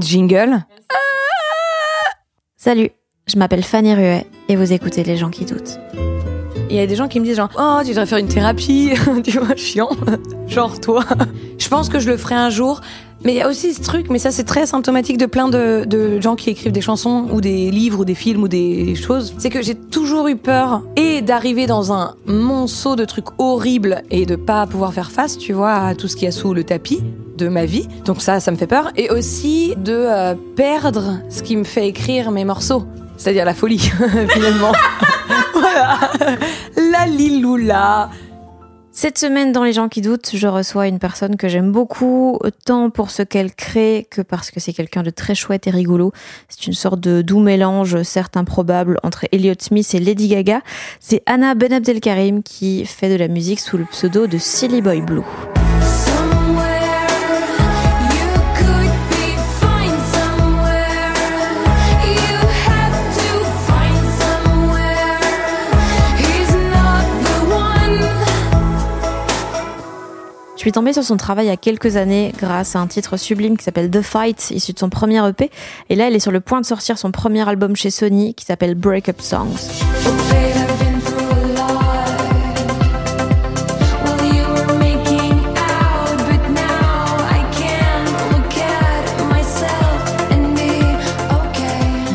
Jingle. Salut, je m'appelle Fanny Ruet et vous écoutez Les gens qui doutent. Il y a des gens qui me disent genre oh tu devrais faire une thérapie, tu vois chiant, genre toi. Je pense que je le ferai un jour. Mais il y a aussi ce truc, mais ça c'est très symptomatique de plein de, gens qui écrivent des chansons ou des livres ou des films ou des choses. C'est que j'ai toujours eu peur et d'arriver dans un monceau de trucs horribles et de pas pouvoir faire face, tu vois, à tout ce qu'il y a sous le tapis de ma vie. Donc ça, ça me fait peur. Et aussi de euh, perdre ce qui me fait écrire mes morceaux. C'est-à-dire la folie, finalement. voilà. La liloula. Cette semaine, dans Les gens qui doutent, je reçois une personne que j'aime beaucoup, tant pour ce qu'elle crée que parce que c'est quelqu'un de très chouette et rigolo. C'est une sorte de doux mélange, certes improbable, entre Elliott Smith et Lady Gaga. C'est Anna Ben Abdelkarim qui fait de la musique sous le pseudo de Silly Boy Blue. Suis tombée sur son travail il y a quelques années grâce à un titre sublime qui s'appelle The Fight, issu de son premier EP. Et là, elle est sur le point de sortir son premier album chez Sony qui s'appelle Breakup Songs.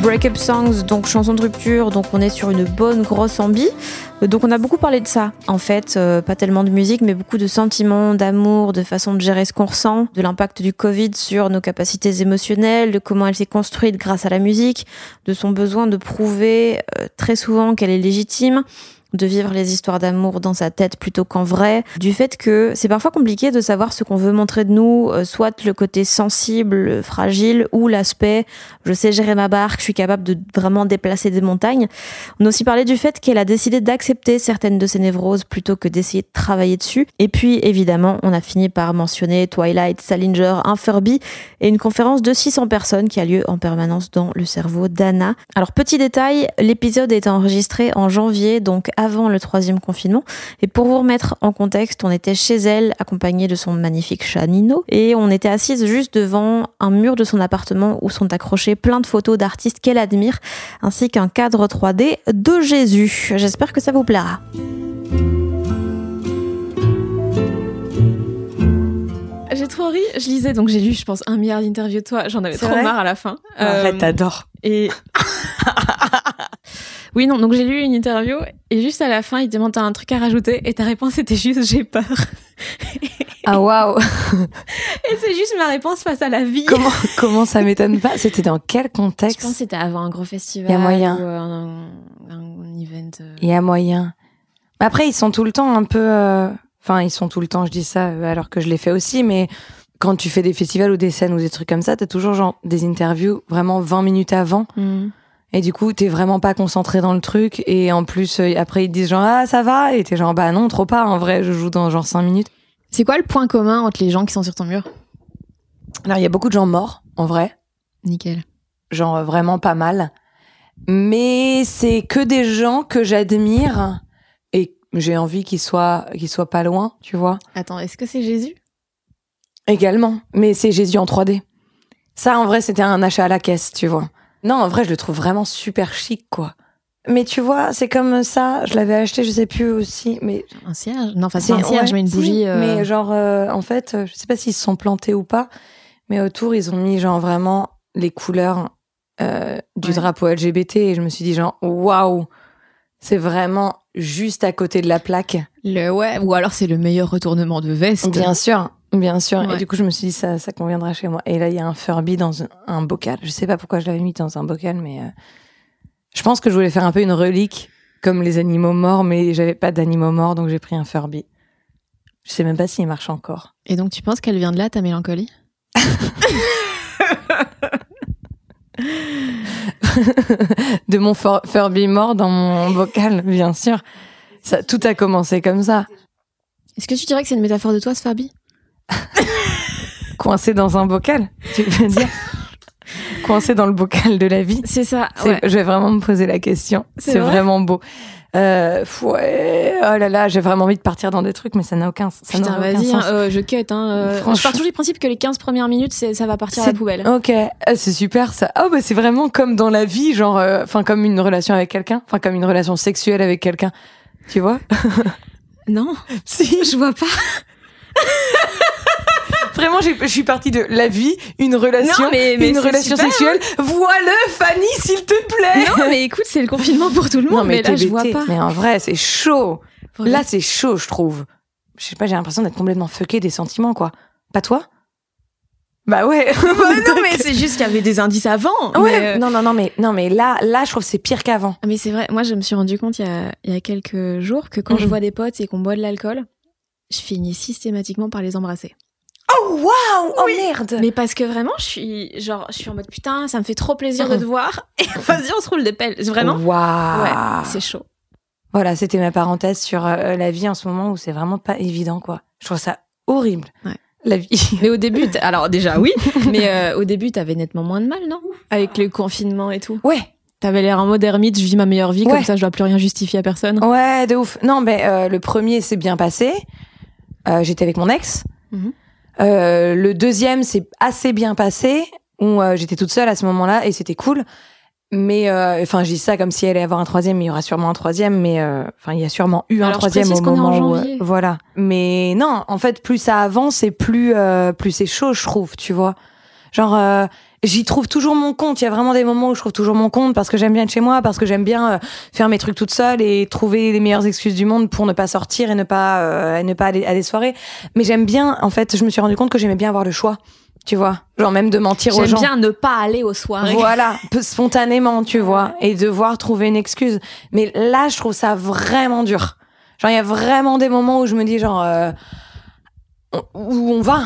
Breakup Songs, donc chanson de rupture, donc on est sur une bonne grosse ambi. Donc on a beaucoup parlé de ça, en fait, euh, pas tellement de musique, mais beaucoup de sentiments, d'amour, de façon de gérer ce qu'on ressent, de l'impact du Covid sur nos capacités émotionnelles, de comment elle s'est construite grâce à la musique, de son besoin de prouver euh, très souvent qu'elle est légitime de vivre les histoires d'amour dans sa tête plutôt qu'en vrai, du fait que c'est parfois compliqué de savoir ce qu'on veut montrer de nous, euh, soit le côté sensible, fragile, ou l'aspect je sais gérer ma barque, je suis capable de vraiment déplacer des montagnes. On a aussi parlé du fait qu'elle a décidé d'accepter certaines de ses névroses plutôt que d'essayer de travailler dessus. Et puis évidemment, on a fini par mentionner Twilight, Salinger, un Furby et une conférence de 600 personnes qui a lieu en permanence dans le cerveau d'Anna. Alors petit détail, l'épisode est enregistré en janvier, donc avant le troisième confinement. Et pour vous remettre en contexte, on était chez elle, accompagnée de son magnifique chat Nino, et on était assise juste devant un mur de son appartement où sont accrochées plein de photos d'artistes qu'elle admire, ainsi qu'un cadre 3D de Jésus. J'espère que ça vous plaira. J'ai trop ri. Je lisais, donc j'ai lu, je pense, un milliard d'interviews de toi. J'en avais trop marre à la fin. Arrête, Euh, t'adores. et oui, non. Donc j'ai lu une interview et juste à la fin, il te demande t'as un truc à rajouter? Et ta réponse était juste j'ai peur. Ah waouh. Et c'est juste ma réponse face à la vie. Comment comment ça m'étonne pas? C'était dans quel Je contexte? pense que c'était avant un gros festival. Il y a moyen. Ou un, un- un event. euh. Il y a moyen. Après, ils sont tout le temps un peu. euh, Enfin, ils sont tout le temps, je dis ça euh, alors que je l'ai fait aussi, mais quand tu fais des festivals ou des scènes ou des trucs comme ça, t'as toujours genre des interviews vraiment 20 minutes avant. Mm. Et du coup, t'es vraiment pas concentré dans le truc. Et en plus, euh, après, ils te disent genre, ah, ça va? Et t'es genre, bah non, trop pas. En vrai, je joue dans genre 5 minutes. C'est quoi le point commun entre les gens qui sont sur ton mur? Alors, il y a beaucoup de gens morts, en vrai. Nickel. Genre euh, vraiment pas mal. Mais c'est que des gens que j'admire et j'ai envie qu'ils soient, qu'ils soient pas loin, tu vois. Attends, est-ce que c'est Jésus? Également. Mais c'est Jésus en 3D. Ça, en vrai, c'était un achat à la caisse, tu vois. Non, en vrai, je le trouve vraiment super chic, quoi. Mais tu vois, c'est comme ça. Je l'avais acheté, je sais plus aussi, mais Un cierge? Non, enfin, c'est un cierge, ouais, mais une si, bougie. euh, Mais genre, euh, en fait, euh, je sais pas s'ils se sont plantés ou pas, mais autour, ils ont mis genre vraiment les couleurs euh, du Ouais. drapeau LGBT et je me suis dit genre, waouh, c'est vraiment juste à côté de la plaque. Le ouais, ou alors c'est le meilleur retournement de veste. Bien sûr, bien sûr. Ouais. Et du coup, je me suis dit, ça, ça conviendra chez moi. Et là, il y a un Furby dans un, un bocal. Je sais pas pourquoi je l'avais mis dans un bocal, mais euh, je pense que je voulais faire un peu une relique comme les animaux morts, mais j'avais pas d'animaux morts, donc j'ai pris un Furby. Je sais même pas s'il marche encore. Et donc tu penses qu'elle vient de là, ta mélancolie? De mon For- Furby mort dans mon bocal, bien sûr. Ça, tout a commencé comme ça, Est-ce que tu dirais que c'est une métaphore de toi, ce Furby? coincé dans un bocal, tu veux dire Coincé dans le bocal de la vie. C'est ça. Ouais. Je vais vraiment me poser la question. C'est C'est vrai vraiment beau. Euh, ouais, oh là là, j'ai vraiment envie de partir dans des trucs, mais ça n'a aucun, ça Putain, vas-y, hein, sens. euh, je cut. Hein, euh. Je pars toujours du principe que les 15 premières minutes, ça va partir à la poubelle. Ok, Ah, c'est super ça. Oh bah c'est vraiment comme dans la vie, genre, euh, enfin comme une relation avec quelqu'un, enfin comme une relation sexuelle avec quelqu'un. Tu vois? Non, Si. je vois pas. Vraiment, je suis partie de la vie, une relation, Non, mais- mais une relation super, sexuelle. Voilà, Fanny, s'il te plaît. Non, mais écoute, c'est le confinement pour tout le monde, Non, mais, là, je vois pas. Mais en vrai, c'est chaud. Là, c'est chaud, je trouve. Je sais pas, j'ai l'impression d'être complètement fucké des sentiments, quoi. Pas toi? Bah ouais. Bah non, mais c'est juste qu'il y avait des indices avant. Ouais. mais, euh, Non, non, non, mais non, mais là, là, je trouve que c'est pire qu'avant. Mais c'est vrai, moi je me suis rendu compte il y a, il y a quelques jours que quand je Mhm. vois des potes et qu'on boit de l'alcool, je finis systématiquement par les embrasser. Oh waouh Oh merde. Mais parce que vraiment, je suis genre, je suis en mode putain, ça me fait trop plaisir de te voir. Et vas-y, on se roule des pelles. Vraiment? Waouh. Ouais, c'est chaud. Voilà, c'était ma parenthèse sur euh, la vie en ce moment où c'est vraiment pas évident, quoi. Je trouve ça horrible. Ouais. La vie. Mais au début, alors déjà oui, mais euh, au début, t'avais nettement moins de mal, non? Avec le confinement et tout. Ouais. T'avais l'air en mode ermite, je vis ma meilleure vie, Ouais. comme ça je dois plus rien justifier à personne. Ouais, de ouf. Non, mais euh, le premier s'est bien passé. J'étais avec mon ex. Mhm. Euh, le deuxième s'est assez bien passé, où euh, j'étais toute seule à ce moment-là et c'était cool. Mais euh, enfin, je dis ça comme si elle allait avoir un troisième, mais il y aura sûrement un troisième. Mais euh, enfin, il y a sûrement eu un Alors, troisième au moment où, voilà. Mais non, en fait, plus ça avance et plus euh, plus c'est chaud, je trouve. Tu vois, genre. J'y trouve toujours mon compte. Il y a vraiment des moments où je trouve toujours mon compte parce que j'aime bien être chez moi, parce que j'aime bien euh, faire mes trucs toute seule et trouver les meilleures excuses du monde pour ne pas sortir et ne pas euh, et ne pas aller à des soirées. Mais j'aime bien. En fait, je me suis rendu compte que j'aimais bien avoir le choix. Tu vois, genre même de mentir aux J'aime gens. bien ne pas aller aux soirées. Voilà, spontanément, tu vois, et devoir trouver une excuse. Mais là, je trouve ça vraiment dur. Genre, il y a vraiment des moments où je me dis, genre, euh, où on va,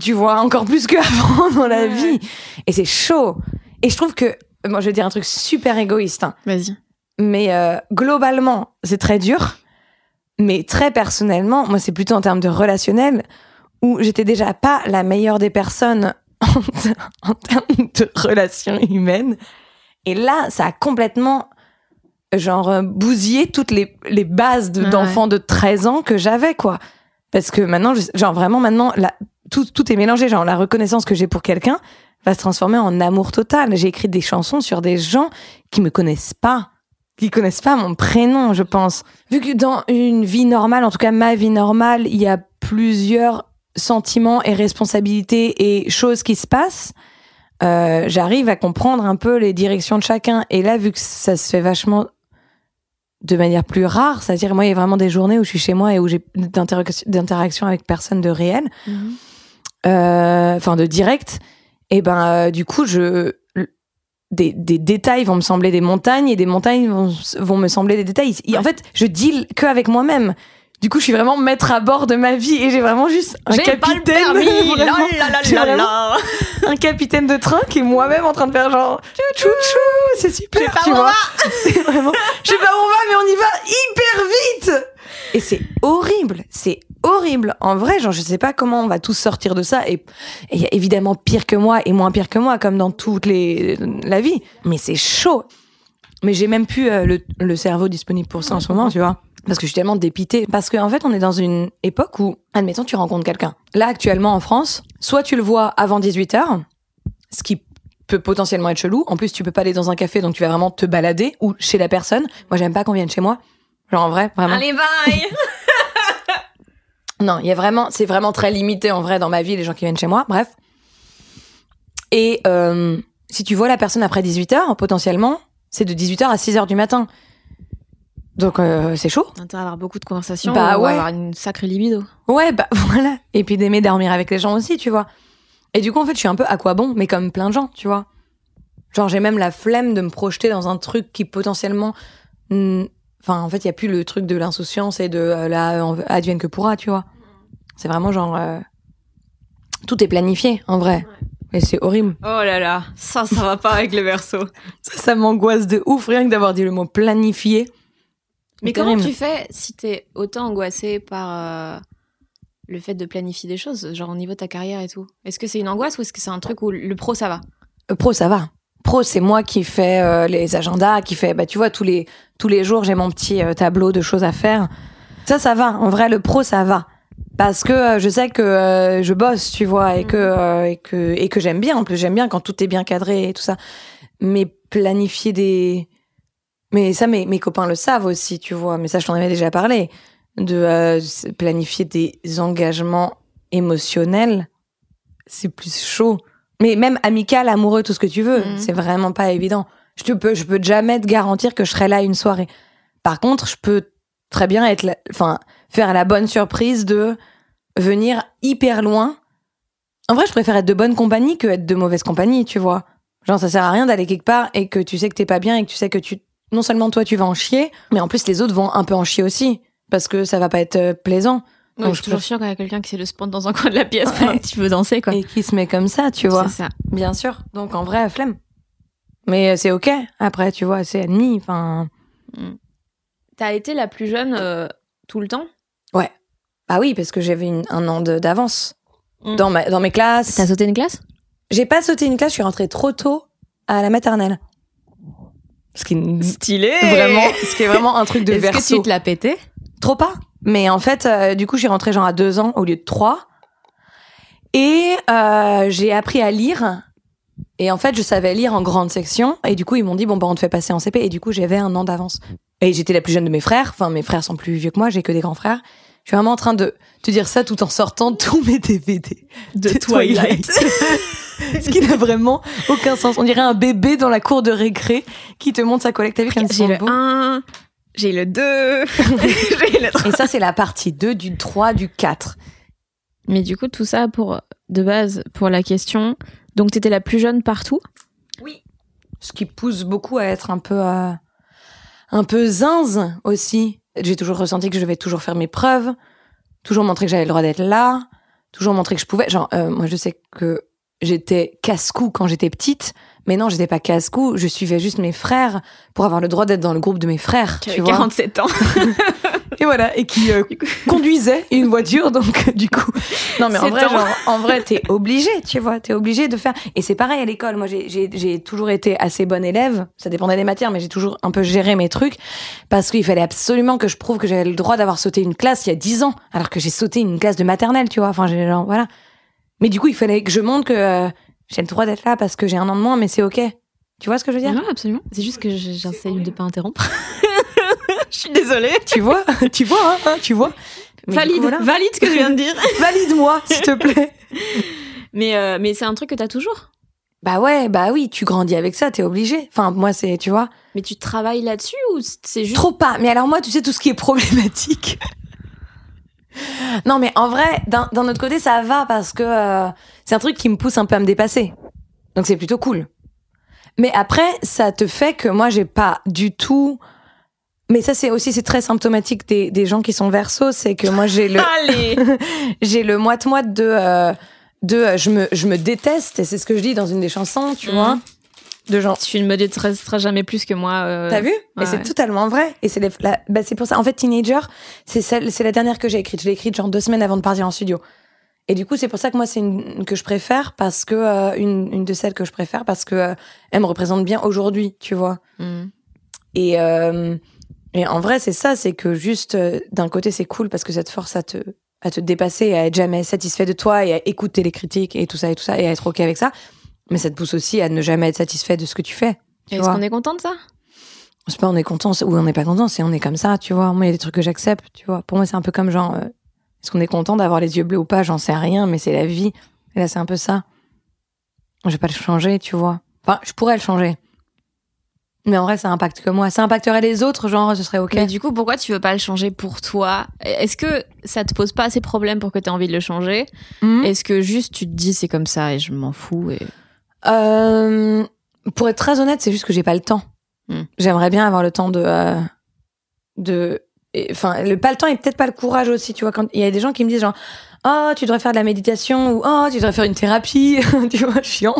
tu vois, encore plus qu'avant dans la Ouais. vie. Et c'est chaud. Et je trouve que, moi, je vais dire un truc super égoïste, hein, Vas-y. mais euh, globalement, c'est très dur. Mais très personnellement, moi, c'est plutôt en termes de relationnel, où j'étais déjà pas la meilleure des personnes en, en termes de relations humaines. Et là, ça a complètement, genre, euh, bousillé toutes les, les bases de- Ouais. d'enfants de 13 ans que j'avais, quoi. Parce que maintenant, genre, vraiment, maintenant, la- tout, tout est mélangé. Genre, la reconnaissance que j'ai pour quelqu'un va se transformer en amour total. J'ai écrit des chansons sur des gens qui me connaissent pas qui connaissent pas mon prénom, je pense. Vu que dans une vie normale, en tout cas ma vie normale, il y a plusieurs sentiments et responsabilités et choses qui se passent, euh, j'arrive à comprendre un peu les directions de chacun. Et là, vu que ça se fait vachement de manière plus rare, c'est-à-dire moi, il y a vraiment des journées où je suis chez moi et où j'ai d'interac- d'interaction avec personne de réel, euh, enfin de direct, et ben euh, du coup je des, des détails vont me sembler des montagnes et des montagnes vont, vont me sembler des détails. Et En fait, je deal que avec moi-même. Du coup, je suis vraiment maître à bord de ma vie et j'ai vraiment juste un J'ai pas le capitaine. permis. vraiment. La, la, la, J'ai la, vraiment la. un capitaine de train qui est moi-même en train de faire genre chou chou, c'est super, tu vois. C'est vraiment, je sais pas où on va, mais on y va hyper vite. Et c'est horrible, c'est horrible. En vrai, genre, je sais pas comment on va tous sortir de ça. Et et il y a évidemment pire que moi et moins pire que moi, comme dans toute les, la vie. Mais c'est chaud. Mais j'ai même plus euh, le, le cerveau disponible pour ça en ce moment, tu vois. Parce que je suis tellement dépitée. Parce qu'en fait, on est dans une époque où, admettons, tu rencontres quelqu'un. Là, actuellement, en France, soit tu le vois avant 18h, ce qui peut potentiellement être chelou. En plus, tu peux pas aller dans un café, donc tu vas vraiment te balader ou chez la personne. Moi, j'aime pas qu'on vienne chez moi. Genre en vrai, vraiment. Allez, bye Non, il y a vraiment, c'est vraiment très limité en vrai dans ma vie les gens qui viennent chez moi. Bref. Et euh, si tu vois la personne après 18h, potentiellement, c'est de 18h à 6h du matin. Donc euh, c'est chaud. Intérêt à avoir beaucoup de conversations. Bah ou ouais. avoir une sacrée libido. Ouais, bah voilà. Et puis d'aimer dormir avec les gens aussi, tu vois. Et du coup, en fait, je suis un peu à quoi bon, mais comme plein de gens, tu vois. Genre, j'ai même la flemme de me projeter dans un truc qui potentiellement. Enfin, en fait, il y a plus le truc de l'insouciance et de euh, la euh, advienne que pourra, tu vois. C'est vraiment genre. euh, Tout est planifié, en vrai. Et c'est horrible. Oh là là, ça, ça va pas avec le verso. Ça, ça m'angoisse de ouf, rien que d'avoir dit le mot planifié. Mais comment tu fais si t'es autant angoissé par euh, le fait de planifier des choses, genre au niveau de ta carrière et tout? Est-ce que c'est une angoisse ou est-ce que c'est un truc où le pro ça va? Euh, Pro, ça va. Pro, c'est moi qui fais euh, les agendas, qui fait, bah, tu vois, tous les, tous les jours, j'ai mon petit euh, tableau de choses à faire. Ça, ça va. En vrai, le pro, ça va. Parce que je sais que je bosse, tu vois, et que, euh, et que, et que j'aime bien. En plus, j'aime bien quand tout est bien cadré et tout ça. Mais planifier des. Mais ça, mes, mes copains le savent aussi, tu vois. Mais ça, je t'en avais déjà parlé. De euh, planifier des engagements émotionnels, c'est plus chaud. Mais même amical, amoureux, tout ce que tu veux, Mhm. c'est vraiment pas évident. Je te peux, je peux jamais te garantir que je serai là une soirée. Par contre, je peux très bien être, la- enfin, faire la bonne surprise de venir hyper loin. En vrai, je préfère être de bonne compagnie que être de mauvaise compagnie, tu vois. Genre, ça sert à rien d'aller quelque part et que tu sais que t'es pas bien et que tu sais que tu, non seulement toi tu vas en chier, mais en plus les autres vont un peu en chier aussi parce que ça va pas être euh, plaisant. Ouais, Donc, je toujours préfère- chiant quand il y a quelqu'un qui de se prendre dans un coin de la pièce pendant que tu veux danser, quoi. Et qui se met comme ça, tu vois. C'est ça. Bien sûr. Donc en vrai, flemme. Mais euh, c'est ok. Après, tu vois, c'est admis. Enfin, T'as été la plus jeune euh, tout le temps? Bah oui, parce que j'avais un an de- d'avance Mm. dans ma dans mes classes. T'as sauté une classe? J'ai pas sauté une classe. Je suis rentrée trop tôt à la maternelle. Ce qui est Stylé vraiment, ce qui est vraiment un truc de Est-ce que verso. tu te l'as pété Trop pas. Mais en fait, euh, du coup, je suis rentrée genre à deux ans au lieu de trois. Et euh, j'ai appris à lire. Et en fait, je savais lire en grande section. Et du coup, ils m'ont dit, bon, bah, on te fait passer en CP. Et du coup, j'avais un an d'avance. Et j'étais la plus jeune de mes frères. Enfin, mes frères sont plus vieux que moi. J'ai que des grands frères. Je suis vraiment en train de te dire ça tout en sortant tous mes DVD De Ce qui n'a vraiment aucun sens. On dirait un bébé dans la cour de récré qui te montre sa collecte. Comme ils J'ai le beaux 1, j'ai le 2, j'ai le 3. Et ça, c'est la partie 2 du 3, du 4. Mais du coup, tout ça pour, de base, pour la question. Donc, t'étais la plus jeune partout? Ce qui pousse beaucoup à être un peu, euh, un peu zinz aussi. J'ai toujours ressenti que je devais toujours faire mes preuves, toujours montrer que j'avais le droit d'être là, toujours montrer que je pouvais. Genre, euh, moi, je sais que j'étais casse-cou quand j'étais petite, mais non, j'étais pas casse-cou. Je suivais juste mes frères pour avoir le droit d'être dans le groupe de mes frères. Tu avait vois. 47 ans. Et voilà, et qui euh, conduisait une voiture, donc euh, du coup. Non, mais en vrai, genre, en vrai, t'es obligé, tu vois, t'es obligé de faire. Et c'est pareil à l'école. Moi, j'ai- toujours été assez bonne élève. Ça dépendait des matières, mais j'ai toujours un peu géré mes trucs parce qu'il fallait absolument que je prouve que j'avais le droit d'avoir sauté une classe il y a 10 ans, alors que j'ai sauté une classe de maternelle, tu vois. Enfin, j'ai genre, voilà. Mais du coup, il fallait que je montre que euh, j'ai le droit d'être là parce que j'ai un an de moins, mais c'est ok. Tu vois ce que je veux dire? Non, absolument. C'est juste que je- j'essaye de pas interrompre. je suis désolée. Tu vois, tu vois, hein, hein, tu vois. Mais Valide, coup, voilà. valide ce que je viens de dire. Valide-moi, s'il te plaît. Mais, euh, mais c'est un truc que t'as toujours? Bah ouais, bah oui, tu grandis avec ça, t'es obligé. Enfin, moi, c'est, tu vois, Mais tu travailles là-dessus ou c'est juste. trop pas. Mais alors moi, tu sais, tout ce qui est problématique. non, mais en vrai, d'un d'un autre côté, ça va parce que euh, c'est un truc qui me pousse un peu à me dépasser. Donc c'est plutôt cool. Mais après, ça te fait que moi, j'ai pas du tout... Mais ça, c'est aussi, c'est très symptomatique des, des gens qui sont versos, c'est que moi, j'ai le... J'ai le moite-moite de, euh, de euh, je, me, je me déteste, et c'est ce que je dis dans une des chansons, tu Mhm. vois. De genre, Tu ne me détesteras jamais plus que moi. euh, T'as vu? Et ouais, c'est ouais. totalement vrai. Et c'est la- bah, c'est pour ça. En fait, Teenager, c'est celle, c'est la dernière que j'ai écrite. Je l'ai écrite genre deux semaines avant de partir en studio. Et du coup, c'est pour ça que moi, c'est une que je préfère parce que euh, une, une de celles que je préfère parce que euh, elle me représente bien aujourd'hui, tu vois. Mm. Et et en vrai, c'est ça, c'est que juste euh, d'un côté, c'est cool parce que ça te force à te à te dépasser, à être jamais satisfait de toi et à écouter les critiques et tout ça et tout ça et à être ok avec ça. Mais ça te pousse aussi à ne jamais être satisfait de ce que tu fais. Tu Est-ce qu'on est content de ça? C'est pas on est content ou on n'est pas content, c'est on est comme ça, tu vois. Moi, il y a des trucs que j'accepte, tu vois. Pour moi, c'est un peu comme genre, euh, est-ce qu'on est content d'avoir les yeux bleus ou pas? J'en sais rien, mais c'est la vie. Et là, c'est un peu ça. Je vais pas le changer, tu vois. Enfin, je pourrais le changer. Mais en vrai, ça impacte que moi. Ça impacterait les autres, genre, ce serait ok. Mais du coup, pourquoi tu veux pas le changer pour toi? Est-ce que ça te pose pas assez de problèmes pour que tu aies envie de le changer? Mhm. Est-ce que juste tu te dis c'est comme ça et je m'en fous et... Euh, pour être très honnête, c'est juste que j'ai pas le temps. Hmm. J'aimerais bien avoir le temps de, euh, de, enfin, le pas le temps et peut-être pas le courage aussi. Tu vois, quand il y a des gens qui me disent genre, oh, tu devrais faire de la méditation ou oh, tu devrais faire une thérapie. tu vois, chiant.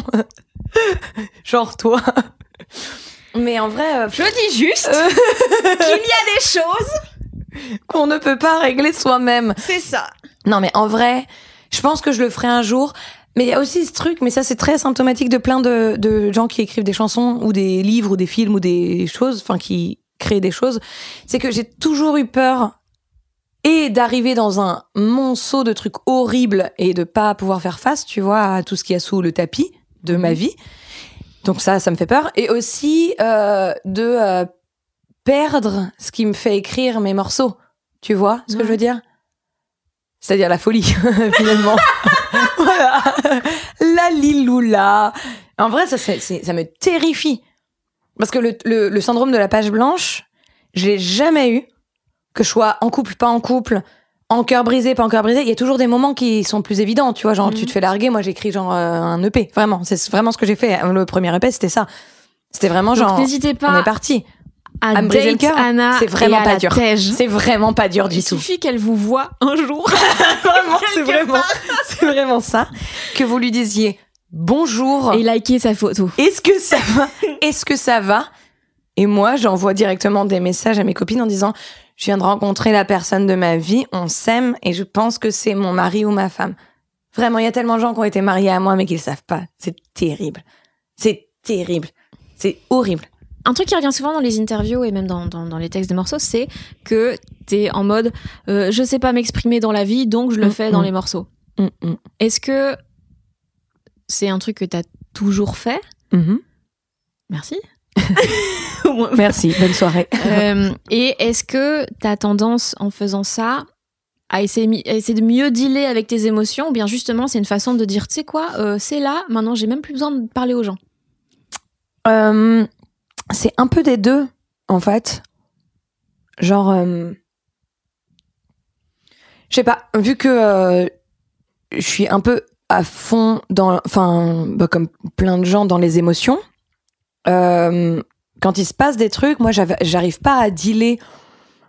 genre toi. Mais en vrai, euh, Je dis juste euh, qu'il y a des choses. qu'on ne peut pas régler soi-même. C'est ça. Non, mais en vrai, je pense que je le ferai un jour. Mais il y a aussi ce truc, mais ça c'est très symptomatique de plein de, de gens qui écrivent des chansons ou des livres ou des films ou des choses, enfin qui créent des choses. C'est que j'ai toujours eu peur et d'arriver dans un monceau de trucs horribles et de pas pouvoir faire face, tu vois, à tout ce qu'il y a sous le tapis de ma vie. Donc ça, ça me fait peur. Et aussi euh, de euh, perdre ce qui me fait écrire mes morceaux. Tu vois ce que je veux dire? C'est-à-dire la folie, finalement. voilà. La liloula. En vrai, ça, c'est- ça me terrifie. Parce que le, le- le syndrome de la page blanche, je l'ai jamais eu. Que je sois en couple, pas en couple, en cœur brisé, pas en cœur brisé. Il y a toujours des moments qui sont plus évidents. Tu vois, genre, Mhm. tu te fais larguer. Moi, j'écris genre euh, un EP. Vraiment. C'est vraiment ce que j'ai fait. Le premier EP, c'était ça. C'était vraiment Donc genre. n'hésitez On pas est parti. à, à me briser le cœur. Anna C'est vraiment pas dur. C'est vraiment pas dur du Il tout. suffit qu'elle vous voit un jour. Vraiment, c'est vraiment, c'est vraiment ça. Que vous lui disiez bonjour. et liker sa photo. Est-ce que ça va? Est-ce que ça va? Et moi, j'envoie directement des messages à mes copines en disant Je viens de rencontrer la personne de ma vie, on s'aime et je pense que c'est mon mari ou ma femme. Vraiment, il y a tellement de gens qui ont été mariés à moi mais qui le savent pas. C'est terrible. C'est terrible. C'est horrible. Un truc qui revient souvent dans les interviews et même dans, dans, dans les textes des morceaux, c'est que t'es en mode euh, je sais pas m'exprimer dans la vie, donc je le Mm, fais dans mm. les morceaux. Mm. Est-ce que c'est un truc que t'as toujours fait? Mhm. Merci. Merci, bonne soirée. Euh, et est-ce que t'as tendance, en faisant ça, à essayer, mi- à essayer de mieux dealer avec tes émotions ou bien justement c'est une façon de dire tu sais quoi, euh, c'est là, maintenant j'ai même plus besoin de parler aux gens? Euh, c'est un peu des deux, en fait. Genre, je sais pas, vu que je suis un peu à fond dans, enfin, bah, comme plein de gens dans les émotions, euh, quand il se passe des trucs, moi, j'arrive pas à dealer,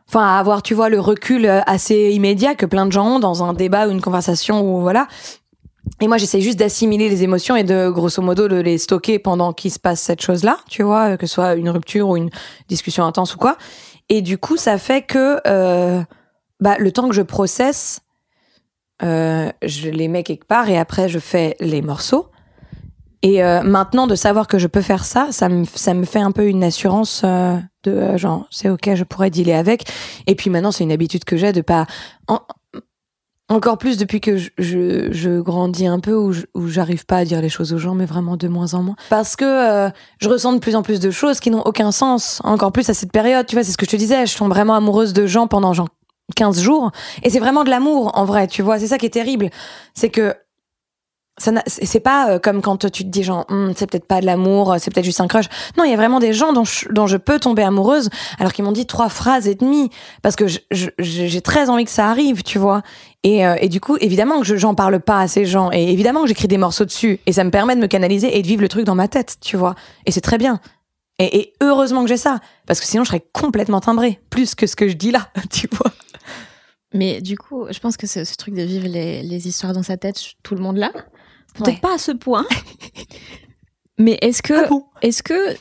enfin, à avoir, tu vois, le recul euh, assez immédiat que plein de gens ont dans un débat ou une conversation ou voilà. Et moi, j'essaie juste d'assimiler les émotions et de, grosso modo, de les stocker pendant qu'il se passe cette chose-là, tu vois, que ce soit une rupture ou une discussion intense ou quoi. Et du coup, ça fait que euh, bah, le temps que je processe, euh, je les mets quelque part et après, je fais les morceaux. Et euh, maintenant, de savoir que je peux faire ça, ça me, ça me fait un peu une assurance euh, de euh, genre, c'est ok, je pourrais dealer avec. Et puis maintenant, c'est une habitude que j'ai de pas. en- encore plus depuis que je, je, je grandis un peu, où j'arrive pas à dire les choses aux gens, mais vraiment de moins en moins. Parce que euh, je ressens de plus en plus de choses qui n'ont aucun sens. Encore plus à cette période, tu vois, c'est ce que je te disais. Je tombe vraiment amoureuse de gens pendant genre 15 jours. Et c'est vraiment de l'amour, en vrai, tu vois. C'est ça qui est terrible. C'est que ça c'est pas euh, comme quand tu te dis genre Hum, c'est peut-être pas de l'amour c'est peut-être juste un crush. Non il y a vraiment des gens dont je, dont je peux tomber amoureuse alors qu'ils m'ont dit trois phrases et demie parce que j'ai très envie que ça arrive tu vois. Et, euh, et du coup évidemment que je- j'en parle pas à ces gens et évidemment que j'écris des morceaux dessus et ça me permet de me canaliser et de vivre le truc dans ma tête tu vois. Et c'est très bien. Et, heureusement que j'ai ça parce que sinon je serais complètement timbrée plus que ce que je dis là tu vois. Mais du coup, je pense que c'est ce truc de vivre les, les histoires dans sa tête, tout le monde Ouais. Peut-être pas à ce point. Mais est-ce que, Ah bon est-ce que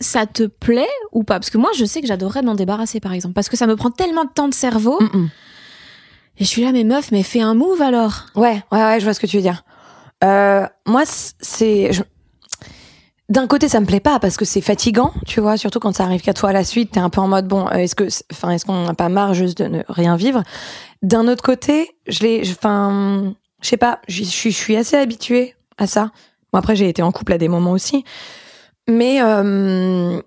ça te plaît ou pas? Parce que moi, je sais que j'adorerais m'en débarrasser, par exemple. Parce que ça me prend tellement de temps de cerveau. Mm, mm. Et je suis là, mais meuf, mais fais un move alors. Ouais, ouais, ouais, je vois ce que tu veux dire. Euh, moi, c'est. je- D'un côté, ça me plaît pas parce que c'est fatigant, tu vois, surtout quand ça arrive qu'à toi à la suite, t'es un peu en mode bon, euh, est-ce que, enfin, est-ce qu'on n'a pas marre juste de ne rien vivre? D'un autre côté, je l'ai, enfin, je sais pas, je suis, assez habituée à ça, Bon, après, j'ai été en couple à des moments aussi. Mais, euh,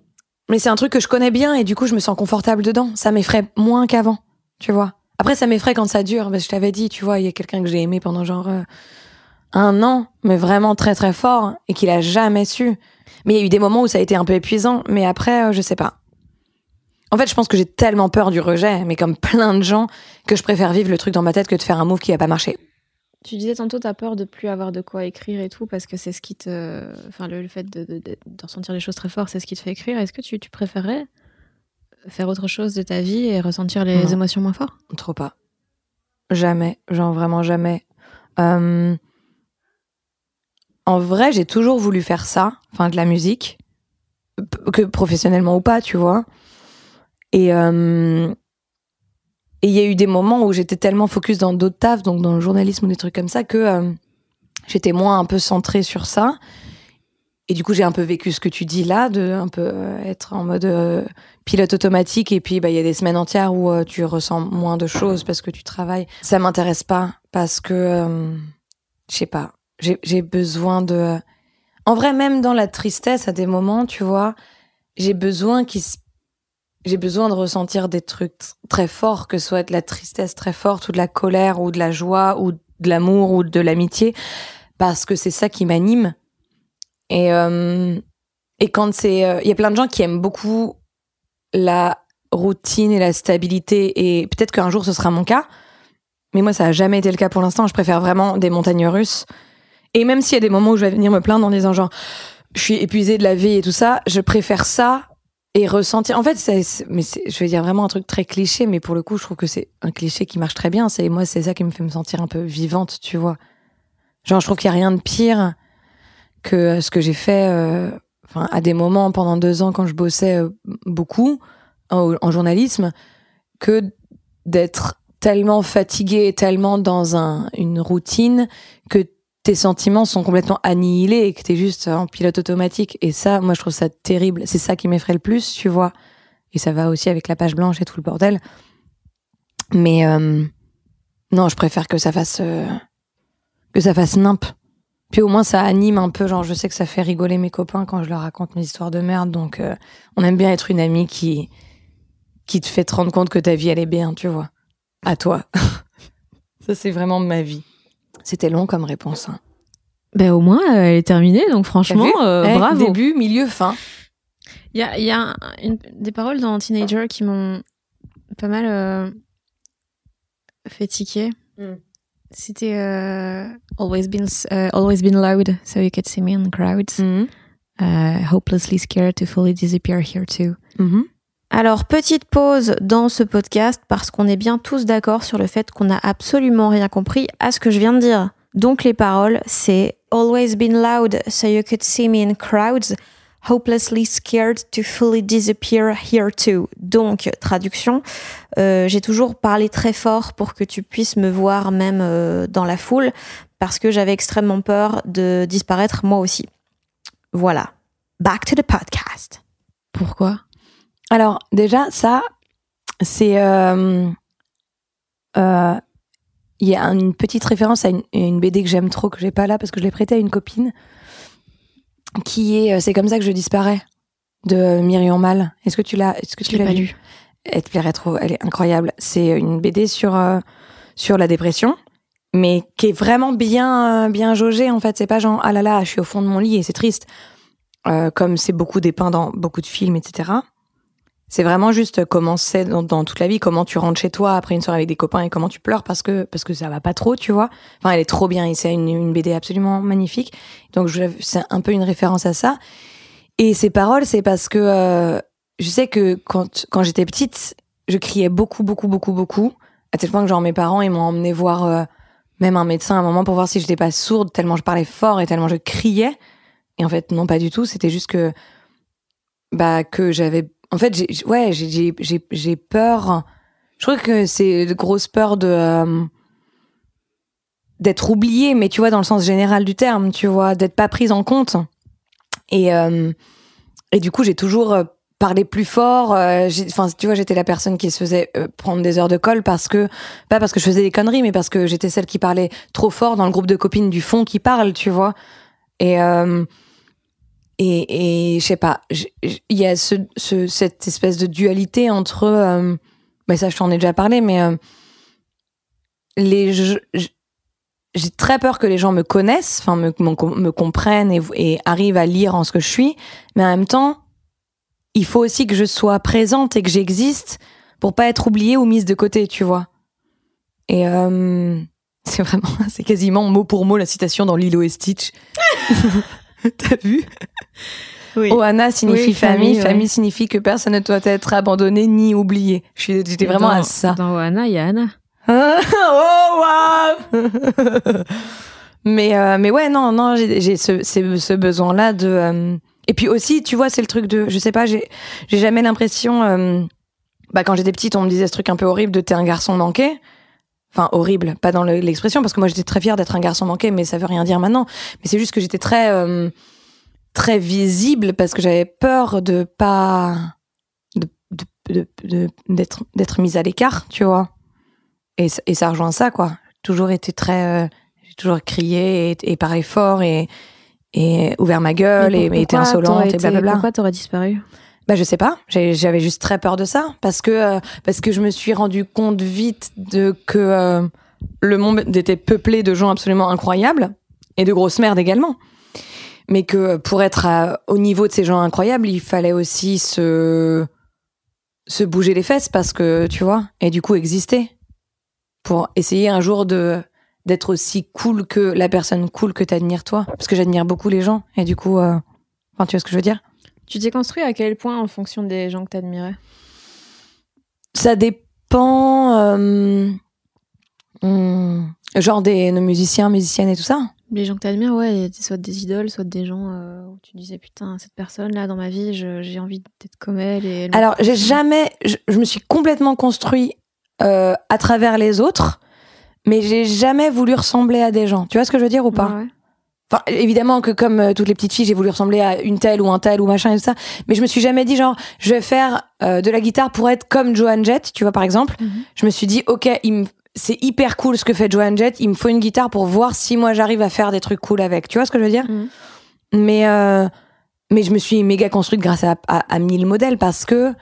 mais c'est un truc que je connais bien et du coup, je me sens confortable dedans. Ça m'effraie moins qu'avant, tu vois. Après, ça m'effraie quand ça dure. Parce que je t'avais dit, tu vois, il y a quelqu'un que j'ai aimé pendant genre euh, un an, mais vraiment très très fort et qu'il a jamais su. Mais il y a eu des moments où ça a été un peu épuisant. Mais après, euh, je sais pas. En fait, je pense que j'ai tellement peur du rejet, mais comme plein de gens, que je préfère vivre le truc dans ma tête que de faire un move qui va pas marcher. Tu disais tantôt, t'as peur de plus avoir de quoi écrire et tout, parce que c'est ce qui te. Enfin, le, le fait de, de- de- de ressentir les choses très fort, c'est ce qui te fait écrire. Est-ce que tu, tu préférerais faire autre chose de ta vie et ressentir les Non. émotions moins fort Trop pas. Jamais, genre vraiment jamais. Euh, En vrai, j'ai toujours voulu faire ça, enfin de la musique, que professionnellement ou pas, tu vois. Et euh, et il y a eu des moments où j'étais tellement focus dans d'autres tafs, donc dans le journalisme ou des trucs comme ça, que euh, j'étais moins un peu centrée sur ça. Et du coup, j'ai un peu vécu ce que tu dis là, de un peu euh, être en mode euh, pilote automatique. Et puis, bah, il y a des semaines entières où tu ressens moins de choses parce que tu travailles. Ça m'intéresse pas parce que, je sais pas, j'ai besoin de. En vrai, même dans la tristesse, à des moments, tu vois, j'ai besoin qu'il se- j'ai besoin de ressentir des trucs très forts, que ce soit de la tristesse très forte ou de la colère ou de la joie ou de l'amour ou de l'amitié, parce que c'est ça qui m'anime. Et, euh, et quand c'est... euh, Il y a plein de gens qui aiment beaucoup la routine et la stabilité, et peut-être qu'un jour ce sera mon cas, mais moi ça a jamais été le cas pour l'instant. Je préfère vraiment des montagnes russes. Et même s'il y a des moments où je vais venir me plaindre en disant genre, je suis épuisée de la vie et tout ça, je préfère ça et ressentir. En fait, c'est, mais je vais dire vraiment un truc très cliché, mais pour le coup, je trouve que c'est un cliché qui marche très bien. C'est moi, c'est ça qui me fait me sentir un peu vivante, tu vois. Genre, je trouve qu'il y a rien de pire que ce que j'ai fait. euh, à des moments pendant deux ans quand je bossais euh, beaucoup en, en journalisme, que d'être tellement fatigué, tellement dans un, une routine que tes sentiments sont complètement annihilés et que t'es juste en pilote automatique. Et ça, moi, je trouve ça terrible. C'est ça qui m'effraie le plus, tu vois. Et ça va aussi avec la page blanche et tout le bordel. Mais euh, non, je préfère que ça fasse euh, que ça fasse nimp. Puis au moins ça anime un peu. Genre, je sais que ça fait rigoler mes copains quand je leur raconte mes histoires de merde. Donc, euh, on aime bien être une amie qui qui te fait te rendre compte que ta vie elle est bien, tu vois. À toi. ça c'est vraiment ma vie. C'était long comme réponse. Hein. Ben au moins, euh, elle est terminée, donc franchement, euh, Eh, bravo. Début, milieu, fin. Il y a, y une- des paroles dans Teenager qui m'ont pas mal euh, fait tiquer. Mm. C'était euh, always been s- uh, always been loud, so you could see me in the crowds. Mhm. Uh, hopelessly scared to fully disappear here too. Mhm. Alors, petite pause dans ce podcast parce qu'on est bien tous d'accord sur le fait qu'on n'a absolument rien compris à ce que je viens de dire. Donc, les paroles, c'est Always been loud so you could see me in crowds, hopelessly scared to fully disappear here too. Donc, traduction, euh, j'ai toujours parlé très fort pour que tu puisses me voir même euh, dans la foule parce que j'avais extrêmement peur de disparaître moi aussi. Voilà. Back to the podcast. Pourquoi? Alors, déjà, ça, c'est. euh, euh, Il y a une petite référence à une, une BD que j'aime trop, que j'ai pas là parce que je l'ai prêtée à une copine, qui est euh, C'est comme ça que je disparais, de Myriam Mal. Est-ce que tu l'as Est-ce que Je tu l'as pas lu lu. Elle te plairait trop, elle est incroyable. C'est une BD sur, euh, sur la dépression, mais qui est vraiment bien, bien jaugée en fait. C'est pas genre, ah là là, je suis au fond de mon lit et c'est triste, Euh, comme c'est beaucoup dépeint dans beaucoup de films, etc. C'est vraiment juste comment c'est dans, toute la vie, comment tu rentres chez toi après une soirée avec des copains et comment tu pleures parce que, parce que ça va pas trop, tu vois. Enfin, elle est trop bien et c'est une, BD absolument magnifique. Donc, c'est un peu une référence à ça. Et ces paroles, c'est parce que euh, je sais que quand, quand j'étais petite, je criais beaucoup, beaucoup, beaucoup, beaucoup. À tel point que, genre, mes parents, ils m'ont emmené voir euh, même un médecin à un moment pour voir si j'étais pas sourde, tellement je parlais fort et tellement je criais. Et en fait, non, pas du tout. C'était juste que, bah, que j'avais. En fait, j'ai, ouais, j'ai, j'ai, j'ai, peur. Je crois que c'est une grosse peur de. euh, d'être oubliée, mais tu vois, dans le sens général du terme, tu vois, d'être pas prise en compte. Et, euh, et du coup, j'ai toujours euh, parlé plus fort. Enfin, tu vois, j'étais la personne qui se faisait prendre des heures de colle parce que, pas parce que je faisais des conneries, mais parce que j'étais celle qui parlait trop fort dans le groupe de copines du fond qui parlent, tu vois. Et, et, et je sais pas, il y a ce, ce, cette espèce de dualité entre. Euh, bah ça, je t'en ai déjà parlé, mais euh. J'ai très peur que les gens me connaissent, enfin me, me, comprennent et, et arrivent à lire en ce que je suis, mais en même temps, il faut aussi que je sois présente et que j'existe pour pas être oubliée ou mise de côté, tu vois. Et euh, c'est vraiment, c'est quasiment mot pour mot la citation dans Lilo et Stitch. T'as vu? Oui. Ohana signifie famille, famille, signifie que personne ne doit être abandonné ni oublié. J'étais vraiment à ça. Dans Ohana, il y a Anna. oh wow Mais euh, mais ouais non non j'ai ce, ce besoin là de euh, et puis aussi tu vois c'est le truc de je sais pas j'ai j'ai jamais l'impression euh, bah quand j'étais petite on me disait ce truc un peu horrible de t'es un garçon manqué Enfin, horrible, pas dans l'expression, parce que moi j'étais très fière d'être un garçon manqué, mais ça veut rien dire maintenant. Mais c'est juste que j'étais très, euh, très visible parce que j'avais peur de pas. d'être d'être mise à l'écart, tu vois. Et, et, ça rejoint ça, quoi. Toujours été très. Euh, j'ai toujours crié et, et parlé fort et, et ouvert ma gueule et, été insolente et blablabla. Pourquoi t'aurais disparu? Bah je sais pas, j'avais juste très peur de ça parce que euh, parce que je me suis rendu compte vite de que euh, le monde était peuplé de gens absolument incroyables et de grosses merdes également. Mais que pour être au niveau de ces gens incroyables, il fallait aussi se se bouger les fesses parce que tu vois et du coup exister pour essayer un jour de d'être aussi cool que la personne cool que t'admires toi. Parce que j'admire beaucoup les gens et du coup euh, enfin tu vois ce que je veux dire? Tu t'es construit à quel point en fonction des gens que tu admirais Ça dépend. Euh, hmm, genre des nos musiciens, musiciennes et tout ça Les gens que tu admires, ouais, soit des idoles, soit des gens euh, où tu disais putain, cette personne-là dans ma vie, j'ai envie d'être comme elle. Et Alors, j'ai jamais. Je, me suis complètement construit euh, à travers les autres, mais j'ai jamais voulu ressembler à des gens. Tu vois ce que je veux dire ou pas? Ouais. Enfin, évidemment que comme euh, toutes les petites filles, j'ai voulu ressembler à une telle ou un tel ou machin et tout ça. Mais je me suis jamais dit genre, je vais faire euh, de la guitare pour être comme Joan Jett, tu vois par exemple. Mhm. Je me suis dit, ok, c'est hyper cool ce que fait Joan Jett. Il me faut une guitare pour voir si moi j'arrive à faire des trucs cool avec. Tu vois ce que je veux dire? Mhm. Mais euh, mais je me suis méga construite grâce à, à, à mille modèles parce que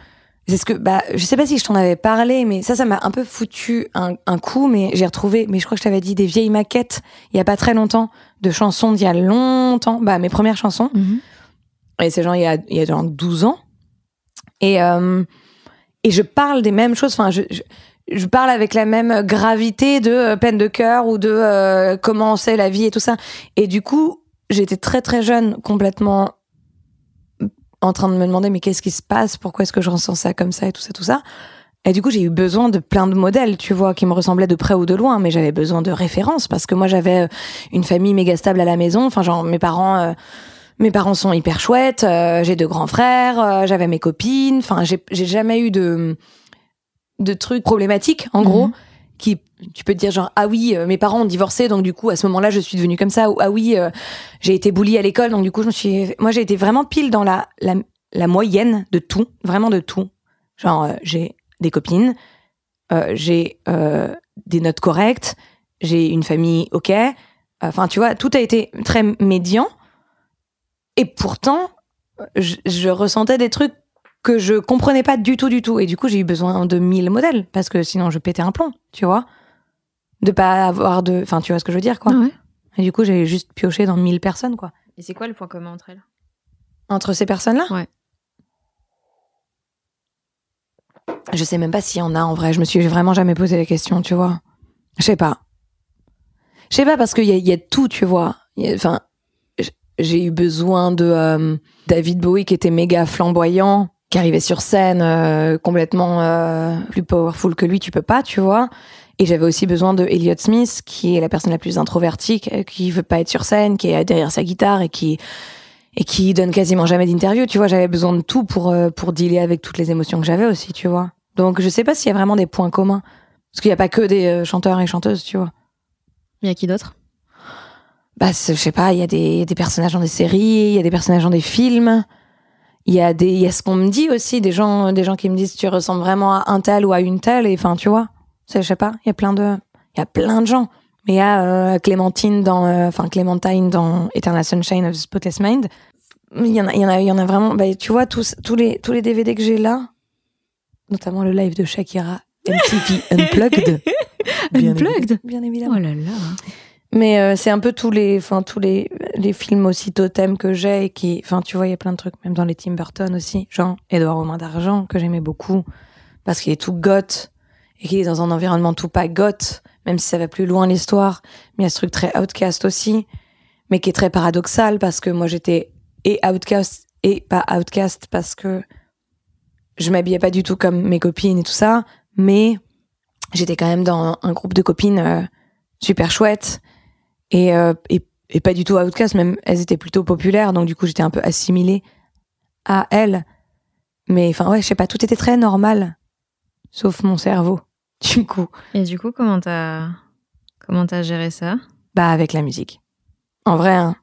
c'est ce que, bah, je sais pas si je t'en avais parlé, mais ça, ça m'a un peu foutu un, un coup, mais j'ai retrouvé, mais je crois que je t'avais dit des vieilles maquettes il y a pas très longtemps de chansons d'il y a longtemps, bah, mes premières chansons. Mhm. Et c'est genre il y a, il y a genre 12 ans. Et, euh, et je parle des mêmes choses, enfin, je, je, parle avec la même gravité de euh, peine de cœur ou de euh, comment c'est la vie et tout ça. Et du coup, j'étais très très jeune, complètement en train de me demander mais qu'est-ce qui se passe? Pourquoi est-ce que je ressens ça comme ça et tout ça, tout ça? Et du coup, j'ai eu besoin de plein de modèles, tu vois, qui me ressemblaient de près ou de loin, mais j'avais besoin de références parce que moi, j'avais euh, une famille méga stable à la maison. Enfin, genre, mes parents, euh, mes parents sont hyper chouettes. Euh, j'ai deux grands frères. j'avais mes copines. Enfin, j'ai, jamais eu de de trucs problématiques, en gros, mhm. qui tu peux te dire genre ah oui, mes parents ont divorcé, donc du coup, à ce moment-là, je suis devenue comme ça. Ou ah oui, j'ai été bully à l'école, donc du coup, je suis, moi, j'ai été vraiment pile dans la la, moyenne de tout, vraiment de tout. Genre, j'ai des copines, euh, j'ai euh, des notes correctes, j'ai une famille ok. Enfin, tu vois, tout a été très médian. Et pourtant, je, ressentais des trucs que je comprenais pas du tout, du tout. Et du coup, j'ai eu besoin de mille modèles parce que sinon, je pétais un plomb, tu vois. De pas avoir de. Enfin, tu vois ce que je veux dire, quoi. Et du coup, j'ai juste pioché dans mille personnes, quoi. Et c'est quoi le point commun entre elles? Entre ces personnes-là? Ouais. Je sais même pas s'il y en a en vrai. Je me suis vraiment jamais posé la question, tu vois. Je sais pas. Je sais pas parce qu'il y, y a, tout, tu vois. Enfin, j'ai eu besoin de euh, David Bowie qui était méga flamboyant, qui arrivait sur scène euh, complètement euh, plus powerful que lui, tu peux pas, tu vois. Et j'avais aussi besoin de Elliott Smith, qui est la personne la plus introvertie, qui veut pas être sur scène, qui est derrière sa guitare et qui et qui donne quasiment jamais d'interview. Tu vois, j'avais besoin de tout pour pour dealer avec toutes les émotions que j'avais aussi, tu vois. Donc je sais pas s'il y a vraiment des points communs. Parce qu'il n'y a pas que des euh, chanteurs et chanteuses, tu vois. Il y a qui d'autre? Bah, je sais pas, il y, a des, des personnages dans des séries, il y a des personnages dans des films. Il y a des, il y a ce qu'on me dit aussi, des gens, des gens qui me disent tu ressembles vraiment à un tel ou à une telle, et enfin, tu vois. Je sais pas, il y a plein de, il y a plein de gens. Mais il y a Clémentine dans, enfin Clémentine dans Eternal Sunshine of the Spotless Mind. Il y en a, il y en a, il y en a vraiment. Bah, tu vois tous, tous les tous les DVD que j'ai là, notamment le live de Shakira, MTV Unplugged. Unplugged? Bien évidemment. Oh là là. Mais euh, c'est un peu tous les, enfin tous les, les films aussi totems que j'ai et qui, enfin tu vois, il y a plein de trucs, même dans les Tim Burton aussi, genre Edouard aux mains d'argent que j'aimais beaucoup parce qu'il est tout goth et qu'il est dans un environnement tout pas goth, même si ça va plus loin l'histoire. Mais il y a ce truc très outcast aussi, mais qui est très paradoxal parce que moi j'étais et outcast et pas outcast parce que je m'habillais pas du tout comme mes copines et tout ça, mais j'étais quand même dans un groupe de copines euh, super chouettes et, euh, et, et, pas du tout outcast, même elles étaient plutôt populaires, donc du coup j'étais un peu assimilée à elles. Mais enfin ouais, je sais pas, tout était très normal, sauf mon cerveau, du coup. Et du coup, comment t'as comment t'as géré ça? Bah avec la musique. En vrai, hein.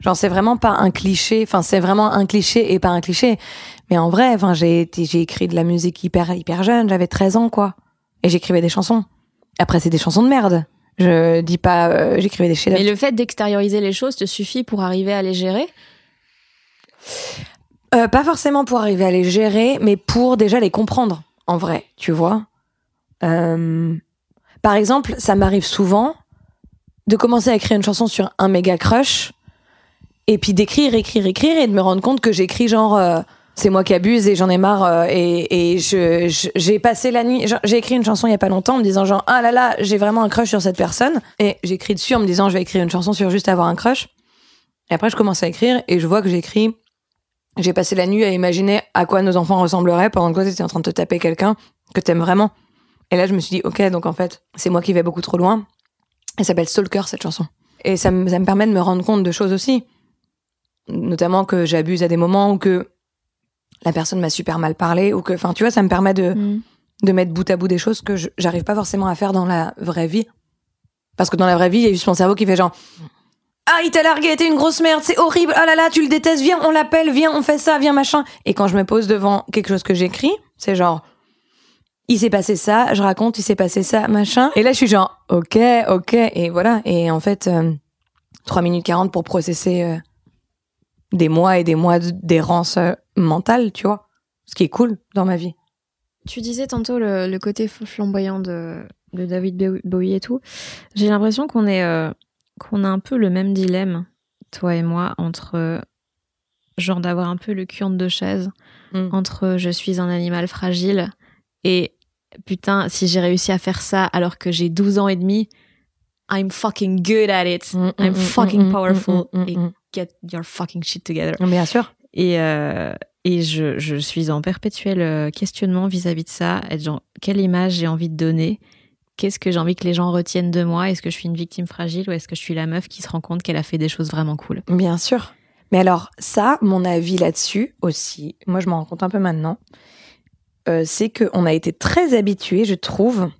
genre c'est vraiment pas un cliché, enfin c'est vraiment un cliché et pas un cliché. Mais en vrai, enfin j'ai j'ai écrit de la musique hyper hyper jeune, j'avais 13 ans quoi, et j'écrivais des chansons. Après c'est des chansons de merde. Je dis pas, euh, j'écrivais des chefs Mais le fait d'extérioriser les choses te suffit pour arriver à les gérer? Euh, Pas forcément pour arriver à les gérer, mais pour déjà les comprendre, en vrai, tu vois. Euh, par exemple, ça m'arrive souvent de commencer à écrire une chanson sur un méga crush, et puis d'écrire, écrire, écrire, et de me rendre compte que j'écris genre euh, c'est moi qui abuse et j'en ai marre euh, et, j'ai passé la nuit j'ai écrit une chanson il y a pas longtemps en me disant genre ah là là j'ai vraiment un crush sur cette personne et j'écris dessus en me disant je vais écrire une chanson sur juste avoir un crush. Et après je commence à écrire et je vois que j'écris j'ai passé la nuit à imaginer à quoi nos enfants ressembleraient pendant que tu en train de te taper quelqu'un que t'aimes vraiment et là je me suis dit ok donc en fait c'est moi qui vais beaucoup trop loin elle s'appelle Stalker cette chanson et ça me, ça me permet de me rendre compte de choses aussi notamment que j'abuse à des moments ou que la personne m'a super mal parlé ou que, enfin, tu vois, ça me permet de, mm. de mettre bout à bout des choses que j'arrive pas forcément à faire dans la vraie vie. Parce que dans la vraie vie, il y a juste mon cerveau qui fait genre, ah, il t'a largué, t'es une grosse merde, c'est horrible, ah là là, tu le détestes, viens, on l'appelle, viens, on fait ça, viens, machin. Et quand je me pose devant quelque chose que j'écris, c'est genre, il s'est passé ça, je raconte, il s'est passé ça, machin. Et là, je suis genre, ok, ok, et voilà. Et en fait, euh, 3 minutes 40 pour processer euh, des mois et des mois d'errance euh, mentale, tu vois. Ce qui est cool dans ma vie. Tu disais tantôt le, côté flamboyant de, David Bowie et tout. J'ai l'impression qu'on est euh, qu'on a un peu le même dilemme, toi et moi, entre genre d'avoir un peu le cul entre deux chaises, mm. entre je suis un animal fragile et putain, si j'ai réussi à faire ça alors que j'ai 12 ans et demi, I'm fucking good at it. Mm, I'm mm, fucking powerful get your fucking shit together. Bien sûr. Et, euh, et je, je, suis en perpétuel euh, questionnement vis-à-vis de ça. Être genre, quelle image j'ai envie de donner? Qu'est-ce que j'ai envie que les gens retiennent de moi? Est-ce que je suis une victime fragile ou est-ce que je suis la meuf qui se rend compte qu'elle a fait des choses vraiment cool? Bien sûr. Mais alors, ça, mon avis là-dessus aussi, moi je m'en rends compte un peu maintenant, euh, c'est qu'on a été très habitués, je trouve,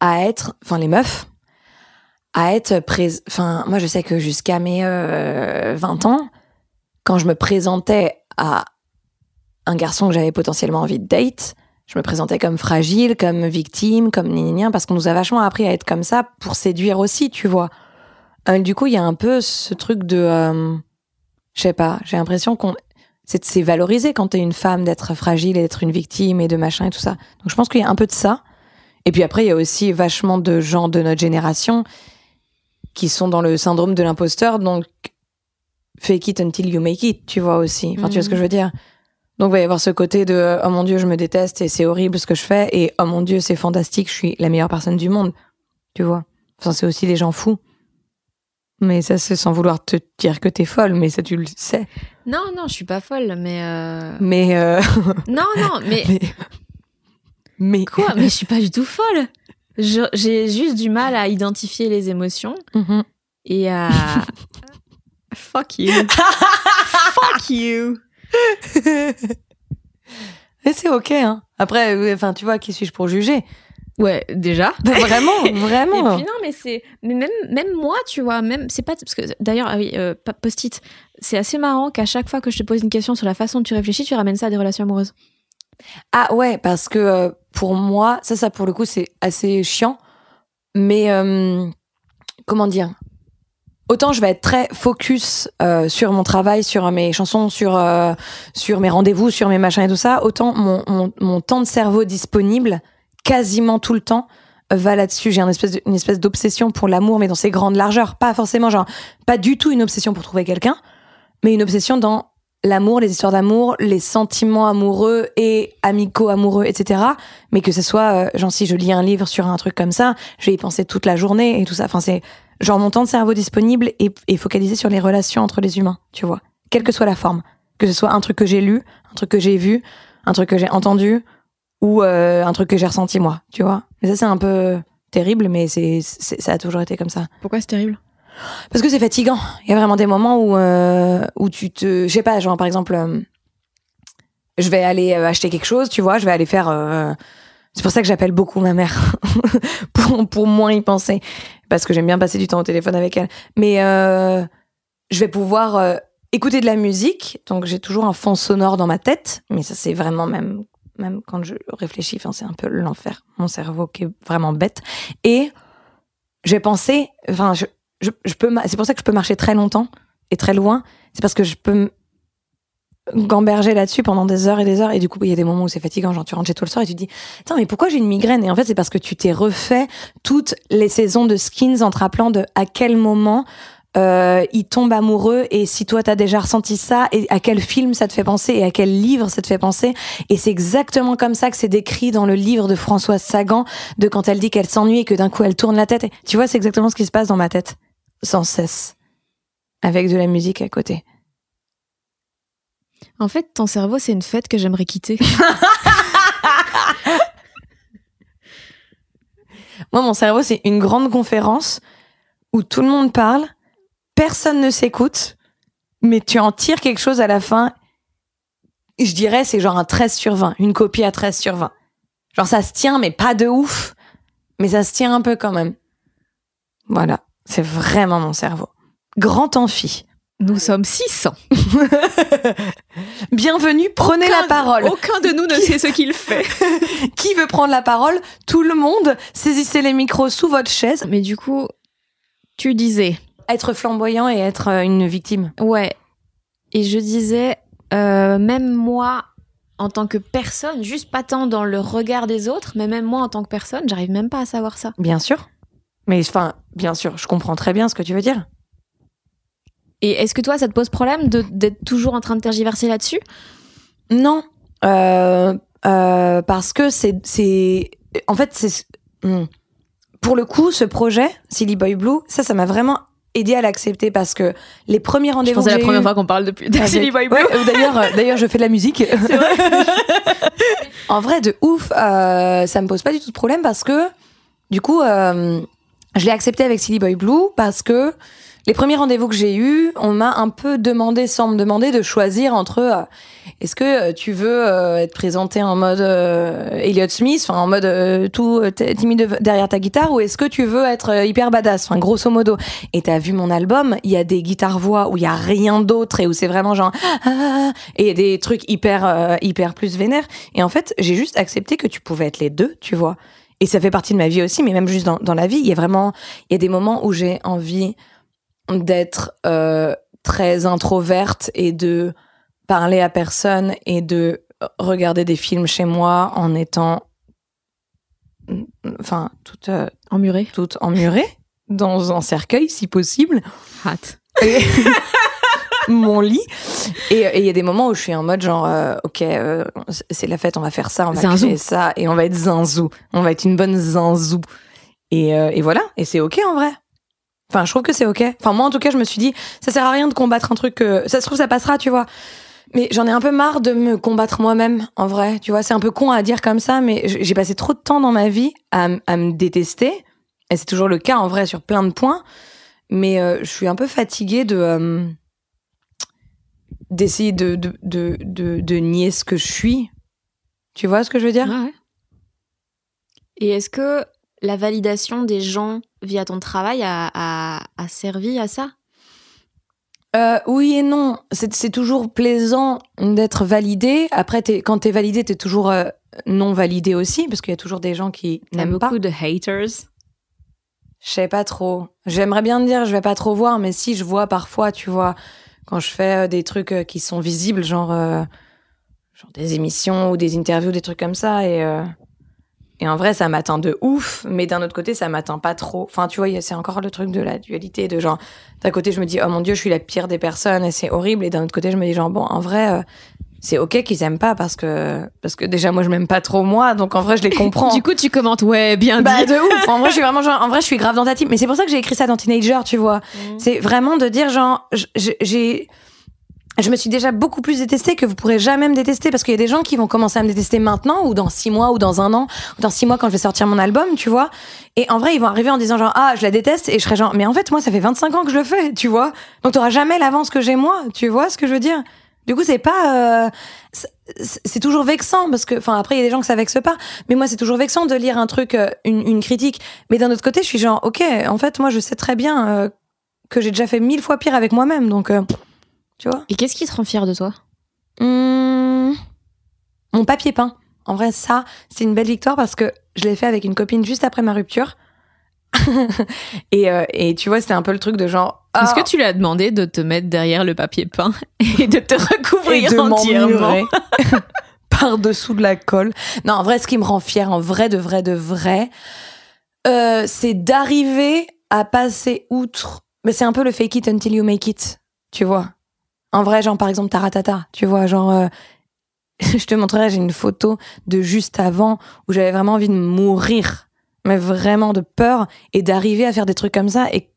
à être, enfin les meufs, à être présent. Enfin, moi, je sais que jusqu'à mes euh, 20 ans, quand je me présentais à un garçon que j'avais potentiellement envie de date, je me présentais comme fragile, comme victime, comme nien parce qu'on nous a vachement appris à être comme ça pour séduire aussi, tu vois. Euh, du coup, il y a un peu ce truc de, euh, je sais pas, j'ai l'impression qu'on c'est valorisé quand t'es une femme d'être fragile et d'être une victime et de machin et tout ça. Donc je pense qu'il y a un peu de ça. Et puis après, il y a aussi vachement de gens de notre génération qui sont dans le syndrome de l'imposteur, donc fake it until you make it, tu vois aussi. Enfin, tu vois ce que je veux dire? Donc, il va y avoir ce côté de oh mon dieu, je me déteste et c'est horrible ce que je fais, et oh mon dieu, c'est fantastique, je suis la meilleure personne du monde, tu vois? Enfin, c'est aussi les gens fous. Mais ça, c'est sans vouloir te dire que t'es folle, mais ça, tu le sais. Non, non, je suis pas folle, mais. Euh... Mais. Euh... non, non, mais... mais. Mais. Quoi Mais je suis pas du tout folle j'ai juste du mal à identifier les émotions mm-hmm. et à. Fuck you. Fuck you. Et c'est ok, hein. Après, enfin, tu vois, qui suis-je pour juger? Ouais, déjà. Bah, vraiment, vraiment. Et puis non, mais c'est, mais même, même moi, tu vois, même, c'est pas, parce que d'ailleurs, ah oui, euh, post-it, c'est assez marrant qu'à chaque fois que je te pose une question sur la façon dont tu réfléchis, tu ramènes ça à des relations amoureuses. Ah ouais, parce que euh, pour moi, ça, ça pour le coup, c'est assez chiant. mais euh, comment dire? Autant je vais être très focus euh, sur mon travail, sur mes chansons, sur sur mes rendez-vous, sur mes machins et tout ça. Autant mon, mon, mon temps de cerveau disponible, quasiment tout le temps, va là-dessus. J'ai une espèce d'obsession pour l'amour, mais dans ses grandes largeurs. Pas forcément genre, pas du tout une obsession pour trouver quelqu'un, mais une obsession dans l'amour, les histoires d'amour, les sentiments amoureux et amicaux amoureux, etc. Mais que ce soit, euh, genre si je lis un livre sur un truc comme ça, je vais y penser toute la journée et tout ça. Enfin, c'est genre mon temps de cerveau disponible est focalisé sur les relations entre les humains, tu vois. Quelle que soit la forme. Que ce soit un truc que j'ai lu, un truc que j'ai vu, un truc que j'ai entendu ou euh, un truc que j'ai ressenti moi, tu vois. Mais ça, c'est un peu terrible, mais c'est, ça a toujours été comme ça. Pourquoi c'est terrible? Parce que c'est fatigant. Il y a vraiment des moments où, euh, où tu te. Je sais pas, genre par exemple, euh, je vais aller acheter quelque chose, tu vois, je vais aller faire. C'est pour ça que j'appelle beaucoup ma mère, pour, pour moins y penser. Parce que j'aime bien passer du temps au téléphone avec elle. Mais je vais pouvoir écouter de la musique. Donc j'ai toujours un fond sonore dans ma tête. Mais ça, c'est vraiment même. Même quand je réfléchis, enfin, c'est un peu l'enfer. Mon cerveau qui est vraiment bête. Et je vais penser, enfin, je, je, je peux, c'est pour ça que je peux marcher très longtemps et très loin. C'est parce que je peux gamberger là-dessus pendant des heures et des heures. Et du coup, il y a des moments où c'est fatigant. Genre, tu rentres chez toi le soir et tu te dis, attends, mais pourquoi j'ai une migraine? Et en fait, c'est parce que tu t'es refait toutes les saisons de skins en te rappelant de à quel moment euh, il tombe amoureux et si toi t'as déjà ressenti ça et à quel film ça te fait penser et à quel livre ça te fait penser. Et c'est exactement comme ça que c'est décrit dans le livre de Françoise Sagan de quand elle dit qu'elle s'ennuie et que d'un coup elle tourne la tête. Et tu vois c'est exactement ce qui se passe dans ma tête sans cesse avec de la musique à côté. En fait, ton cerveau, c'est une fête que j'aimerais quitter. moi mon cerveau c'est une grande conférence où tout le monde parle personne ne s'écoute mais tu en tires quelque chose à la fin. Je dirais c'est genre un 13 sur 20 une copie à 13 sur 20 genre ça se tient mais pas de ouf mais ça se tient un peu quand même. Voilà c'est vraiment mon cerveau. Grand amphi. Nous sommes 600. bienvenue prenez la parole. Aucun de nous ne sait ce qu'il fait. qui veut prendre la parole? Tout le monde saisissez les micros sous votre chaise. Mais du coup, tu disais. Être flamboyant et être euh, une victime Ouais. Et je disais, euh, même moi, en tant que personne, juste pas tant dans le regard des autres, mais même moi en tant que personne, j'arrive même pas à savoir ça. Bien sûr. Mais enfin, bien sûr, je comprends très bien ce que tu veux dire. Et est-ce que toi, ça te pose problème d'être toujours en train de tergiverser là-dessus? Non, euh, euh, parce que c'est, c'est, en fait, c'est, hmm. pour le coup, ce projet, Silly Boy Blue, ça, ça m'a vraiment aidé à l'accepter parce que les premiers rendez-vous c'est la première fois qu'on parle depuis Boy Blue. ouais, d'ailleurs, euh, d'ailleurs, je fais de la musique. C'est vrai. en vrai, de ouf, euh, ça me pose pas du tout de problème parce que, du coup, euh, je l'ai accepté avec Silly Boy Blue parce que les premiers rendez-vous que j'ai eus, on m'a un peu demandé, sans me demander, de choisir entre euh, est-ce que euh, tu veux euh, être présenté en mode euh, Smith, en mode tout timide derrière ta guitare, ou est-ce que tu veux être hyper badass, enfin grosso modo. Et t'as vu mon album, il y a des guitares voix où il y a rien d'autre et où c'est vraiment genre ah, et il y a des trucs hyper hyper plus vénères. Et en fait, j'ai juste accepté que tu pouvais être les deux, tu vois. Et ça fait partie de ma vie aussi, mais même juste dans, dans la vie, il y a vraiment il y a des moments où j'ai envie d'être euh, très introverte et de parler à personne et de regarder des films chez moi en étant enfin toute euh, Emmuré. toute emmurée dans un cercueil si possible Hâte. mon lit et il y a des moments où je suis en mode genre euh, ok euh, c'est la fête on va faire ça on va Zinzou. créer ça et on va être zinzou on va être une bonne zinzou et, et voilà et c'est ok en vrai enfin je trouve que c'est ok enfin moi en tout cas je me suis dit ça sert à rien de combattre un truc que ça se trouve ça passera tu vois mais j'en ai un peu marre de me combattre moi-même, en vrai. Tu vois, c'est un peu con à dire comme ça, mais j'ai passé trop de temps dans ma vie à, à me détester. Et c'est toujours le cas, en vrai, sur plein de points. Mais euh, je suis un peu fatiguée de... euh, d'essayer de, de, de, de, nier ce que je suis. Tu vois ce que je veux dire? Et est-ce que la validation des gens via ton travail a, a- a servi à ça? Euh, oui et non. C'est toujours plaisant d'être validé. Après, t'es- quand t'es validé, t'es toujours euh, non validé aussi, parce qu'il y a toujours des gens qui n'aiment pas. beaucoup de haters? Je sais pas trop. J'aimerais bien dire, je vais pas trop voir, mais si je vois parfois, tu vois, quand je fais euh, des trucs qui sont visibles, genre, euh, genre des émissions ou des interviews, des trucs comme ça, et et en vrai, ça m'atteint de ouf, mais d'un autre côté, ça m'atteint pas trop. Enfin, tu vois, c'est encore le truc de la dualité, de genre, d'un côté, je me dis, oh mon dieu, je suis la pire des personnes et c'est horrible, et d'un autre côté, je me dis, genre, bon, en vrai, euh, c'est ok qu'ils aiment pas parce que, parce que déjà, moi, je m'aime pas trop moi, donc en vrai, je les comprends. Du coup, tu commentes, ouais, bien dit. Bah de ouf. En vrai, je suis vraiment genre, en vrai, je suis grave dans ta team. Mais c'est pour ça que j'ai écrit ça dans Teenager, tu vois. C'est vraiment de dire genre, j'ai, je me suis déjà beaucoup plus détestée que vous pourrez jamais me détester parce qu'il y a des gens qui vont commencer à me détester maintenant ou dans six mois ou dans un an ou dans six mois quand je vais sortir mon album, tu vois. Et en vrai, ils vont arriver en disant genre, ah, je la déteste et je serai genre, mais en fait, moi, ça fait 25 ans que je le fais, tu vois. Donc t'auras jamais l'avance que j'ai moi, tu vois ce que je veux dire. Du coup, c'est pas, euh, c'est- toujours vexant parce que, enfin, après, il y a des gens que ça vexe pas, mais moi, c'est toujours vexant de lire un truc, euh, une, une critique. Mais d'un autre côté, je suis genre, ok, en fait, moi, je sais très bien euh, que j'ai déjà fait mille fois pire avec moi-même, donc, euh, tu vois. Et qu'est-ce qui te rend fier de toi Hum, mon papier peint. En vrai, ça, c'est une belle victoire parce que je l'ai fait avec une copine juste après ma rupture. et, euh, et tu vois, c'était un peu le truc de genre. Est-ce ah, que tu lui as demandé de te mettre derrière le papier peint et de te et recouvrir de entièrement par-dessous de la colle. Non, en vrai, ce qui me rend fière, en vrai, de vrai, de vrai, euh, c'est d'arriver à passer outre. Mais c'est un peu le fake it until you make it, tu vois. En vrai, genre, par exemple, Taratata, tu vois, genre, euh, je te montrerai, j'ai une photo de juste avant où j'avais vraiment envie de mourir, mais vraiment de peur et d'arriver à faire des trucs comme ça et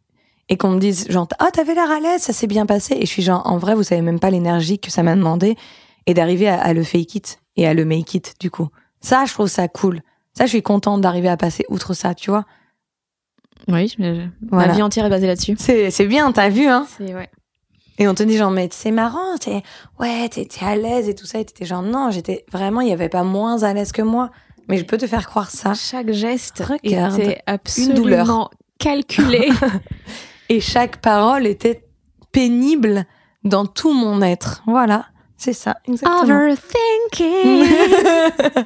et qu'on me dise genre ah t'avais l'air à l'aise ça s'est bien passé et je suis genre en vrai vous savez même pas l'énergie que ça m'a demandé et d'arriver à, à le fake it et à le make it du coup ça je trouve ça cool ça je suis contente d'arriver à passer outre ça tu vois Oui, mais Voilà. ma vie entière est basée là-dessus. c'est c'est bien t'as vu hein C'est ouais. Et on te dit genre mais c'est marrant t'es ouais t'es à l'aise et tout ça et t'étais genre non j'étais vraiment il y avait pas moins à l'aise que moi mais je peux te faire croire ça Chaque geste Regarde, était absolument douleur. calculé. et chaque parole était pénible dans tout mon être voilà c'est ça exactement Overthinking.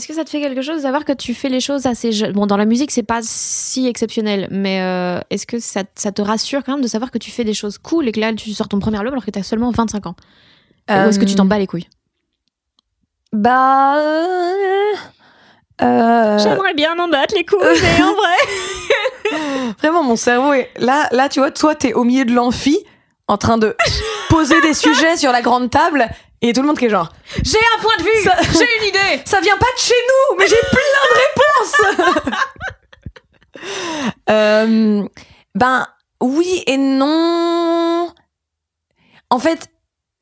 Est-ce que ça te fait quelque chose de savoir que tu fais les choses assez jeune Bon, dans la musique, c'est pas si exceptionnel, mais euh, est-ce que ça, ça te rassure quand même de savoir que tu fais des choses cool et que là, tu sors ton premier album alors que t'as seulement 25 ans? Ou est-ce que tu t'en bats les couilles? Bah. euh, euh, J'aimerais bien m'en battre les couilles, mais en vrai. vraiment, mon cerveau est. Là, là, tu vois, toi, t'es au milieu de l'amphi, en train de poser des sujets sur la grande table, et tout le monde qui est genre. J'ai un point de vue Ça- J'ai une idée Ça vient pas de chez nous, mais j'ai plein de réponses Euh, Ben, oui et non. En fait,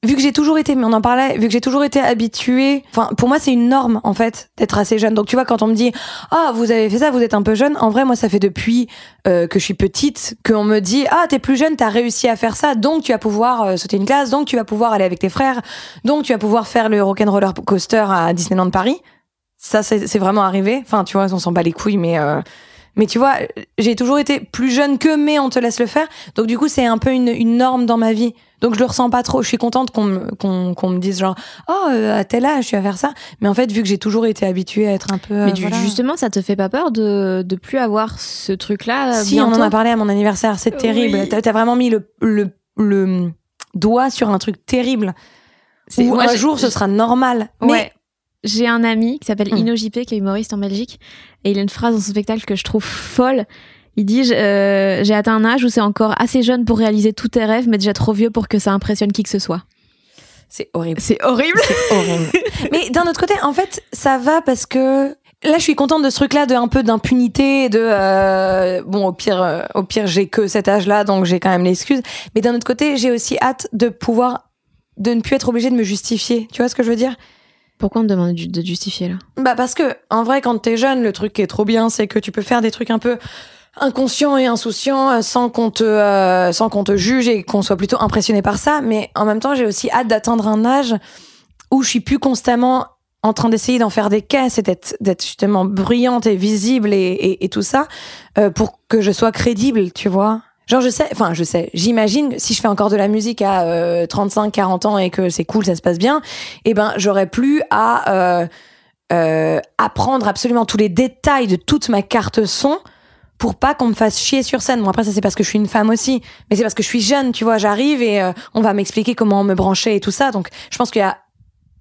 vu que j'ai toujours été, mais on en parlait, vu que j'ai toujours été habituée, enfin, pour moi, c'est une norme, en fait, d'être assez jeune. Donc, tu vois, quand on me dit, ah, vous avez fait ça, vous êtes un peu jeune, en vrai, moi, ça fait depuis euh, que je suis petite qu'on me dit, ah, t'es plus jeune, t'as réussi à faire ça, donc tu vas pouvoir euh, sauter une classe, donc tu vas pouvoir aller avec tes frères, donc tu vas pouvoir faire le rock'n'roller coaster à Disneyland Paris. Ça, c'est c'est vraiment arrivé. Enfin, tu vois, on s'en bat les couilles, mais. euh, mais tu vois, j'ai toujours été plus jeune que, mais on te laisse le faire. Donc du coup, c'est un peu une, une norme dans ma vie. Donc je le ressens pas trop. Je suis contente qu'on me, qu'on, qu'on me dise genre, oh, euh, à tel âge, tu vas faire ça. Mais en fait, vu que j'ai toujours été habituée à être un peu. euh, Mais du- voilà. justement, ça te fait pas peur de, de plus avoir ce truc-là Si, on en a parlé à mon anniversaire, c'est terrible. Oui. T'as, t'as vraiment mis le, le, le doigt sur un truc terrible. C'est- Où moi, un j'ai- jour, ce sera normal. Mais Ouais. J'ai un ami qui s'appelle Hmm. Ino JP, qui est humoriste en Belgique, et il a une phrase dans son spectacle que je trouve folle. Il dit euh, J'ai atteint un âge où c'est encore assez jeune pour réaliser tous tes rêves, mais déjà trop vieux pour que ça impressionne qui que ce soit. c'est horrible. C'est horrible. C'est horrible. Mais d'un autre côté, en fait, ça va parce que là, je suis contente de ce truc-là, de un peu d'impunité, de euh, bon, au pire, euh, au pire, j'ai que cet âge-là, donc j'ai quand même l'excuse. Mais d'un autre côté, j'ai aussi hâte de pouvoir de ne plus être obligée de me justifier. Tu vois ce que je veux dire? Pourquoi on te demande de justifier là? Bah parce que en vrai, quand t'es jeune, le truc qui est trop bien, c'est que tu peux faire des trucs un peu inconscients et insouciants euh, sans qu'on te euh, sans qu'on te juge et qu'on soit plutôt impressionné par ça. Mais en même temps, j'ai aussi hâte d'atteindre un âge où je suis plus constamment en train d'essayer d'en faire des caisses et d'être justement bruyante et visible et, et, et tout ça euh, pour que je sois crédible, tu vois. Genre je sais, enfin je sais, j'imagine si je fais encore de la musique à euh, 35, 40 ans et que c'est cool, ça se passe bien, eh ben j'aurais plus à apprendre absolument tous les détails de toute ma carte son pour pas qu'on me fasse chier sur scène. Bon après ça c'est parce que je suis une femme aussi, mais c'est parce que je suis jeune, tu vois, j'arrive et euh, on va m'expliquer comment me brancher et tout ça. Donc je pense qu'il y a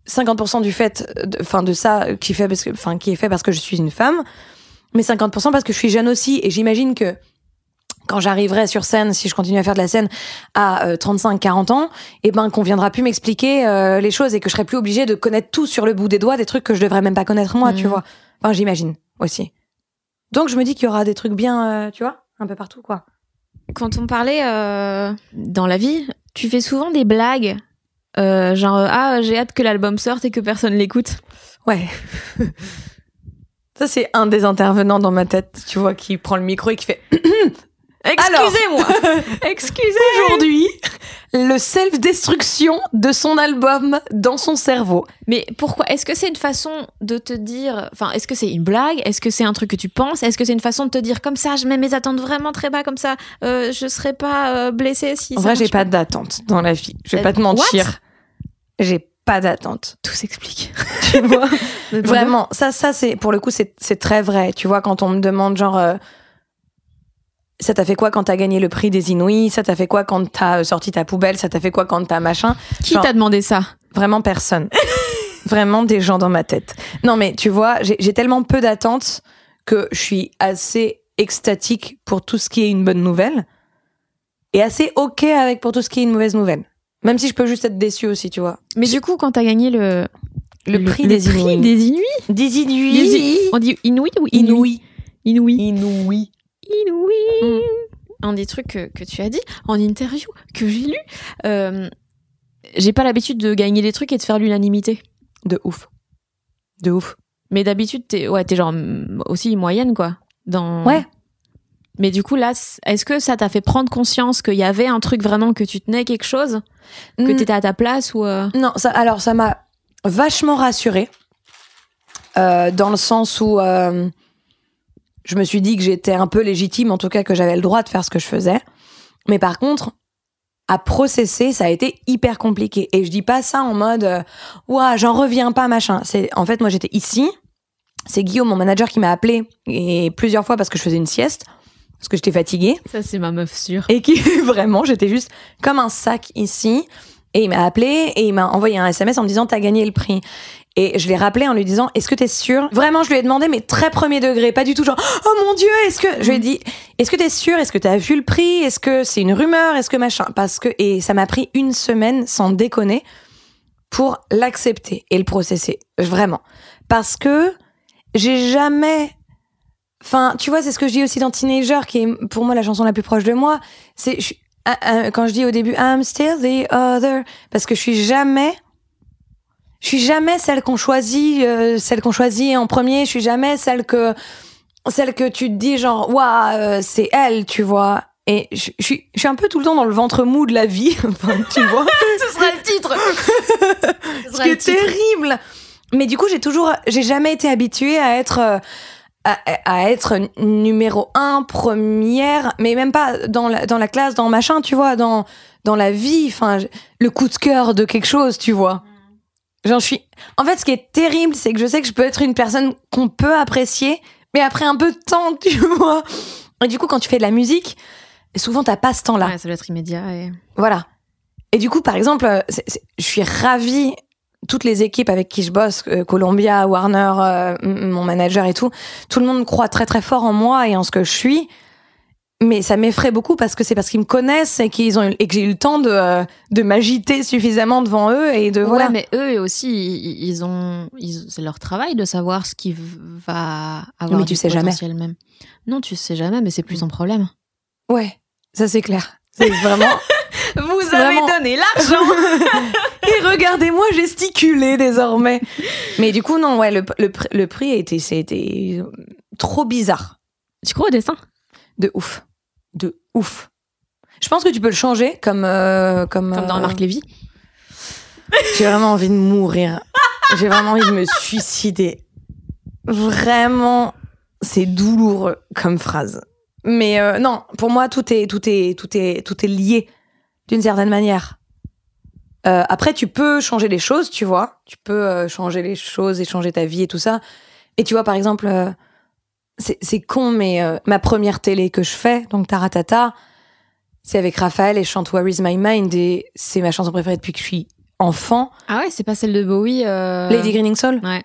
50% du fait enfin de, ça qui fait parce que enfin qui est fait parce que je suis une femme, mais 50% parce que je suis jeune aussi et j'imagine que quand j'arriverai sur scène, si je continue à faire de la scène à 35-40 euh, ans, et eh ben qu'on viendra plus m'expliquer euh, les choses et que je serai plus obligée de connaître tout sur le bout des doigts, des trucs que je devrais même pas connaître moi, tu mmh. vois. Enfin, j'imagine aussi. Donc je me dis qu'il y aura des trucs bien, euh, tu vois, un peu partout, quoi. Quand on parlait dans la vie, tu fais souvent des blagues, genre ah j'ai hâte que l'album sorte et que personne l'écoute. Ouais. Ça, c'est un des intervenants dans ma tête, tu vois, qui prend le micro et qui fait Excusez-moi. Excusez. Aujourd'hui, le self-destruction de son album dans son cerveau. Mais pourquoi Est-ce que c'est une façon de te dire, enfin, est-ce que c'est une blague? Est-ce que c'est un truc que tu penses? Est-ce que c'est une façon de te dire comme ça, je mets mes attentes vraiment très bas, comme ça, euh, je serais pas euh, blessée si. En vrai, j'ai pas, d'attente dans la vie. Je vais pas te mentir. J'ai pas d'attente. Tout s'explique. tu vois? Vraiment, ça, ça c'est pour le coup, c'est très vrai. Tu vois, quand on me demande genre. Euh, ça t'a fait quoi quand t'as gagné le prix des Inouïs? Ça t'a fait quoi quand t'as sorti ta poubelle? Ça t'a fait quoi quand t'as machin? Qui t'a demandé ça? Vraiment personne. Vraiment des gens dans ma tête. Non mais tu vois, j'ai tellement peu d'attentes que je suis assez extatique pour tout ce qui est une bonne nouvelle et assez ok avec pour tout ce qui est une mauvaise nouvelle. Même si je peux juste être déçue aussi, tu vois. Mais du coup, quand t'as gagné le le, prix, des, Inouïs. des Inuits Des Inuits. On dit Inuit ou Inuit Inuit. Inuit. Inouï. Mm. Un des trucs que, tu as dit en interview que j'ai lu. Euh, j'ai pas l'habitude de gagner des trucs et de faire l'unanimité. De ouf. De ouf. Mais d'habitude, t'es ouais, es genre mm, aussi moyenne, quoi. Dans... Ouais. Mais du coup, là, est-ce que ça t'a fait prendre conscience qu'il y avait un truc vraiment que tu tenais quelque chose? Que tu t'étais à ta place ou euh? Non, ça, alors ça m'a vachement rassurée. Euh, dans le sens où je me suis dit que j'étais un peu légitime, en tout cas que j'avais le droit de faire ce que je faisais. Mais par contre, à processer, ça a été hyper compliqué. Et je dis pas ça en mode, euh, j'en reviens pas, machin. C'est, en fait, moi, j'étais ici. C'est Guillaume, mon manager, qui m'a appelé et plusieurs fois parce que je faisais une sieste, parce que j'étais fatiguée. Ça, c'est ma meuf sûre. Et qui, vraiment, j'étais juste comme un sac ici. Et il m'a appelé et il m'a envoyé un SMS en me disant t'as gagné le prix. Et je l'ai rappelé en lui disant Est-ce que t'es sûr? Vraiment, je lui ai demandé, mais très premier degré, pas du tout genre Oh mon Dieu, est-ce que. Je lui ai dit Est-ce que t'es sûr? Est-ce que t'as vu le prix? Est-ce que c'est une rumeur? Est-ce que machin? Parce que. Et ça m'a pris une semaine, sans déconner, pour l'accepter et le processer. Vraiment. Parce que j'ai jamais. Enfin, tu vois, c'est ce que je dis aussi dans Teenager, qui est pour moi la chanson la plus proche de moi. C'est quand je dis au début I'm still the other, parce que je suis jamais je suis jamais celle qu'on choisit, euh, celle qu'on choisit en premier. Je suis jamais celle que celle que tu te dis genre waouh euh, c'est elle, tu vois. Et je, suis je suis un peu tout le temps dans le ventre mou de la vie, tu vois. Ce sera le titre. Ce qui est terrible. Mais du coup j'ai toujours j'ai jamais été habituée à être euh, à, à, être numéro un, première, mais même pas dans la, dans la classe, dans machin, tu vois, dans, dans la vie, enfin, le coup de cœur de quelque chose, tu vois. J'en suis. En fait, ce qui est terrible, c'est que je sais que je peux être une personne qu'on peut apprécier, mais après un peu de temps, tu vois. Et du coup, quand tu fais de la musique, souvent t'as pas ce temps-là. Ouais, ça doit être immédiat. Et... Voilà. Et du coup, par exemple, euh, je suis ravie. Toutes les équipes avec qui je bosse, euh, Columbia, Warner, euh, mon manager et tout, tout le monde croit très très fort en moi et en ce que je suis mais ça m'effraie beaucoup parce que c'est parce qu'ils me connaissent et qu'ils ont et que j'ai eu le temps de euh, de m'agiter suffisamment devant eux et de voilà. mais eux aussi ils ont c'est leur travail de savoir ce qui va avoir mais tu sais jamais. même. Non, tu sais jamais, mais c'est plus un problème. Ouais, ça c'est clair. C'est vraiment. Vous avez donné l'argent et regardez-moi gesticuler désormais. Mais du coup non, ouais, le, le, le prix a été c'était trop bizarre. Tu crois au dessin? De ouf de ouf. Je pense que tu peux le changer comme euh, comme, comme dans euh, Marc Lévy. J'ai vraiment envie de mourir. J'ai vraiment envie de me suicider. Vraiment, c'est douloureux comme phrase. Mais euh, non, pour moi, tout est tout est tout est tout est lié d'une certaine manière. Après, tu peux changer les choses, tu vois. Tu peux changer les choses et changer ta vie et tout ça. Et tu vois, par exemple, c'est c'est con, mais euh, ma première télé que je fais, donc Taratata, c'est avec Raphaël et je chante Where is my mind et c'est ma chanson préférée depuis que je suis enfant. Ah ouais, c'est pas celle de Bowie. euh, Lady Greening Soul. Ouais.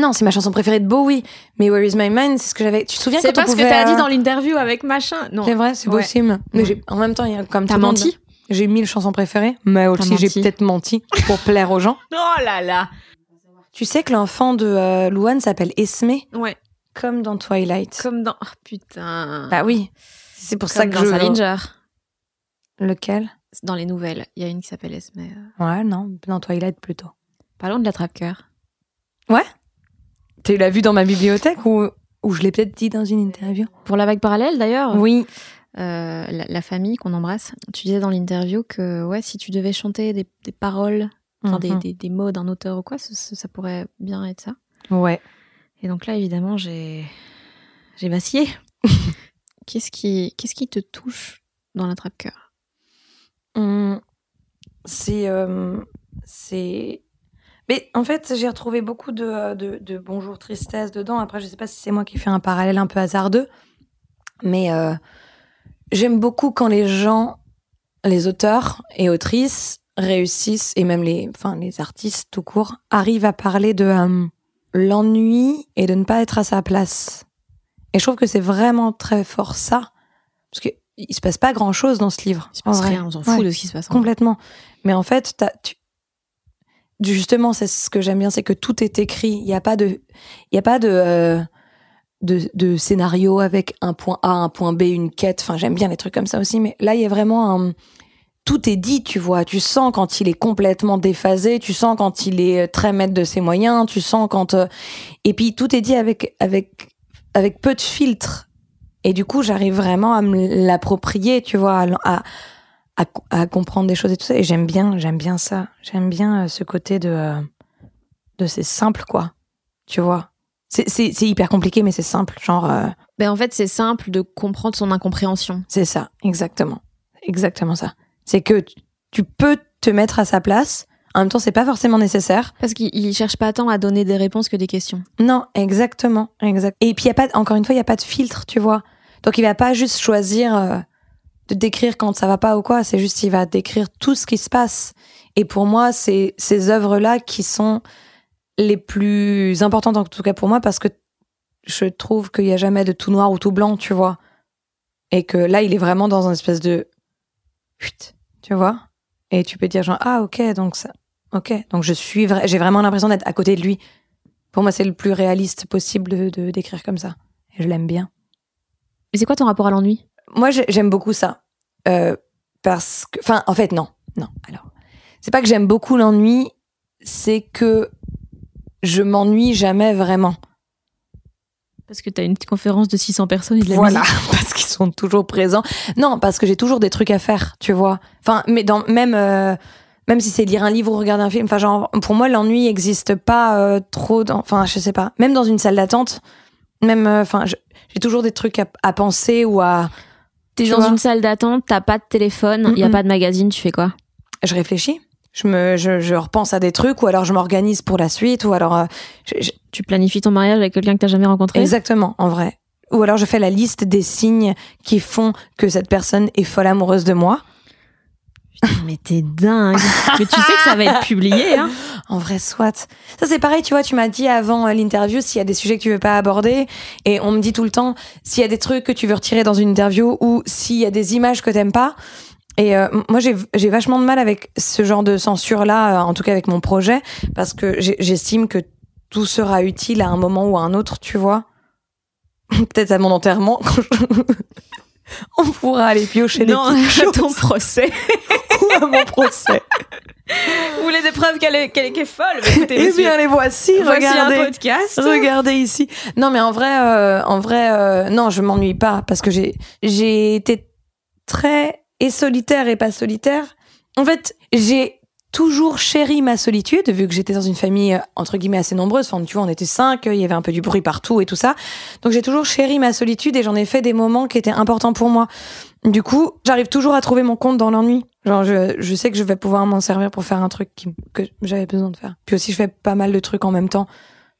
Non, c'est ma chanson préférée de Bowie. Mais Where is my mind, c'est ce que j'avais. Tu te souviens C'est quand on pas ce que pouvait, t'as dit euh, dans l'interview avec machin? Non. C'est vrai, c'est Ouais. possible. Mais Ouais. en même temps, il y a comme T'as menti? J'ai mille chansons préférées, mais aussi j'ai peut-être menti pour plaire aux gens. Oh là là. Tu sais que l'enfant de euh, Louane s'appelle Esme, Ouais. comme dans Twilight. Comme dans. Oh putain. Bah oui. C'est pour ça que dans je. Salinger. Lequel? Dans les nouvelles, il y a une qui s'appelle Esme. euh. Ouais, non, dans Twilight plutôt. Parlons de la trappe-cœur. Tu l'as vu dans ma bibliothèque ou, ou je l'ai peut-être dit dans une interview? Pour la vague parallèle d'ailleurs, Oui. Euh, la, la famille qu'on embrasse, tu disais dans l'interview que ouais, si tu devais chanter des, des paroles, enfin Mhm. des, des mots d'un auteur ou quoi, ça, pourrait bien être ça. Ouais. Et donc là, évidemment, j'ai j'ai vacillé. qu'est-ce qui qu'est-ce qui te touche dans la trappe-cœur? Hum, c'est. euh, c'est. Mais en fait, j'ai retrouvé beaucoup de, de, de bonjour tristesse dedans. Après, je sais pas si c'est moi qui fais un parallèle un peu hasardeux. Mais euh, j'aime beaucoup quand les gens, les auteurs et autrices réussissent, et même les, enfin, les artistes tout court, arrivent à parler de euh, l'ennui et de ne pas être à sa place. Et je trouve que c'est vraiment très fort ça. Parce qu'il il se passe pas grand chose dans ce livre. Il se passe rien, on s'en fout Ouais. de ce qui se passe. en Complètement. Mais en fait, tu- justement, c'est ce que j'aime bien, c'est que tout est écrit. Il n'y a pas de, il y a pas de, euh, de, de scénario avec un point A, un point B, une quête. Enfin, j'aime bien les trucs comme ça aussi. Mais là, il y a vraiment un, tout est dit, tu vois. Tu sens quand il est complètement déphasé. Tu sens quand il est très maître de ses moyens. Tu sens quand, euh, et puis tout est dit avec, avec, avec peu de filtres. Et du coup, j'arrive vraiment à me l'approprier, tu vois, à, à, comprendre des choses et tout ça. Et j'aime bien, j'aime bien ça. J'aime bien euh, ce côté de, euh, de c'est simple, quoi. Tu vois? C'est, hyper compliqué, mais c'est simple. Genre, euh, Ben, en fait, c'est simple de comprendre son incompréhension. c'est ça, exactement. Exactement ça. C'est que tu, peux te mettre à sa place. En même temps, c'est pas forcément nécessaire. Parce qu'il il cherche pas tant à donner des réponses que des questions. Non, exactement, exact. Et puis y a pas, encore une fois, il y a pas de filtre, tu vois. Donc il va pas juste choisir euh, de décrire quand ça va pas ou quoi. C'est juste il va décrire tout ce qui se passe. Et pour moi, c'est ces œuvres-là qui sont les plus importantes en tout cas pour moi parce que je trouve qu'il y a jamais de tout noir ou tout blanc, tu vois. Et que là, il est vraiment dans un espèce de Chut, tu vois. Et tu peux dire genre ah ok donc ça, ok donc je suis, vra- j'ai vraiment l'impression d'être à côté de lui. Pour moi, c'est le plus réaliste possible de, d'écrire comme ça. Et je l'aime bien. Mais c'est quoi ton rapport à l'ennui? Moi, j'ai- j'aime beaucoup ça. Euh, parce que. Enfin, en fait, non. Non. Alors. C'est pas que j'aime beaucoup l'ennui, c'est que je m'ennuie jamais vraiment. Parce que t'as une petite conférence de 600 personnes et de la voilà. musique. Parce qu'ils sont toujours présents. Non, parce que j'ai toujours des trucs à faire, tu vois. Enfin, mais dans, même. euh, même si c'est lire un livre ou regarder un film, enfin genre pour moi l'ennui n'existe pas euh, trop dans, enfin je sais pas, même dans une salle d'attente, même euh, enfin j'ai toujours des trucs à, à penser ou à T'es Tu dans une salle d'attente, t'as pas de téléphone, il y a pas de magazine, tu fais quoi? Je réfléchis. Je me, je, je repense à des trucs, ou alors je m'organise pour la suite, ou alors, euh, je- je- Tu planifies ton mariage avec quelqu'un que t'as jamais rencontré? Exactement, en vrai. Ou alors je fais la liste des signes qui font que cette personne est folle amoureuse de moi. Putain, mais t'es dingue. mais tu sais que ça va être publié, hein En vrai, soit. Ça, c'est pareil, tu vois, tu m'as dit avant euh, l'interview s'il y a des sujets que tu veux pas aborder. Et on me dit tout le temps s'il y a des trucs que tu veux retirer dans une interview ou s'il y a des images que t'aimes pas. Et euh, moi, j'ai j'ai vachement de mal avec ce genre de censure-là, euh, en tout cas avec mon projet, parce que j'estime que tout sera utile à un moment ou à un autre, tu vois. Peut-être à mon enterrement, on pourra aller piocher Non, des petites à ton procès. ou à mon procès. Vous voulez des preuves qu'elle est, qu'elle est, qu'elle est folle Mais Écoutez, Eh bien, les voici, voici regardez. un podcast. Regardez ici. Non, mais en vrai, euh, en vrai, euh, non, je m'ennuie pas parce que j'ai j'ai été très et solitaire et pas solitaire. En fait, j'ai toujours chéri ma solitude vu que j'étais dans une famille euh, entre guillemets assez nombreuse. Enfin, tu vois, on était cinq, il y avait un peu du bruit partout et tout ça. Donc j'ai toujours chéri ma solitude et j'en ai fait des moments qui étaient importants pour moi. Du coup, j'arrive toujours à trouver mon compte dans l'ennui. Genre, je, je sais que je vais pouvoir m'en servir pour faire un truc qui- que j'avais besoin de faire. Puis aussi, je fais pas mal de trucs en même temps.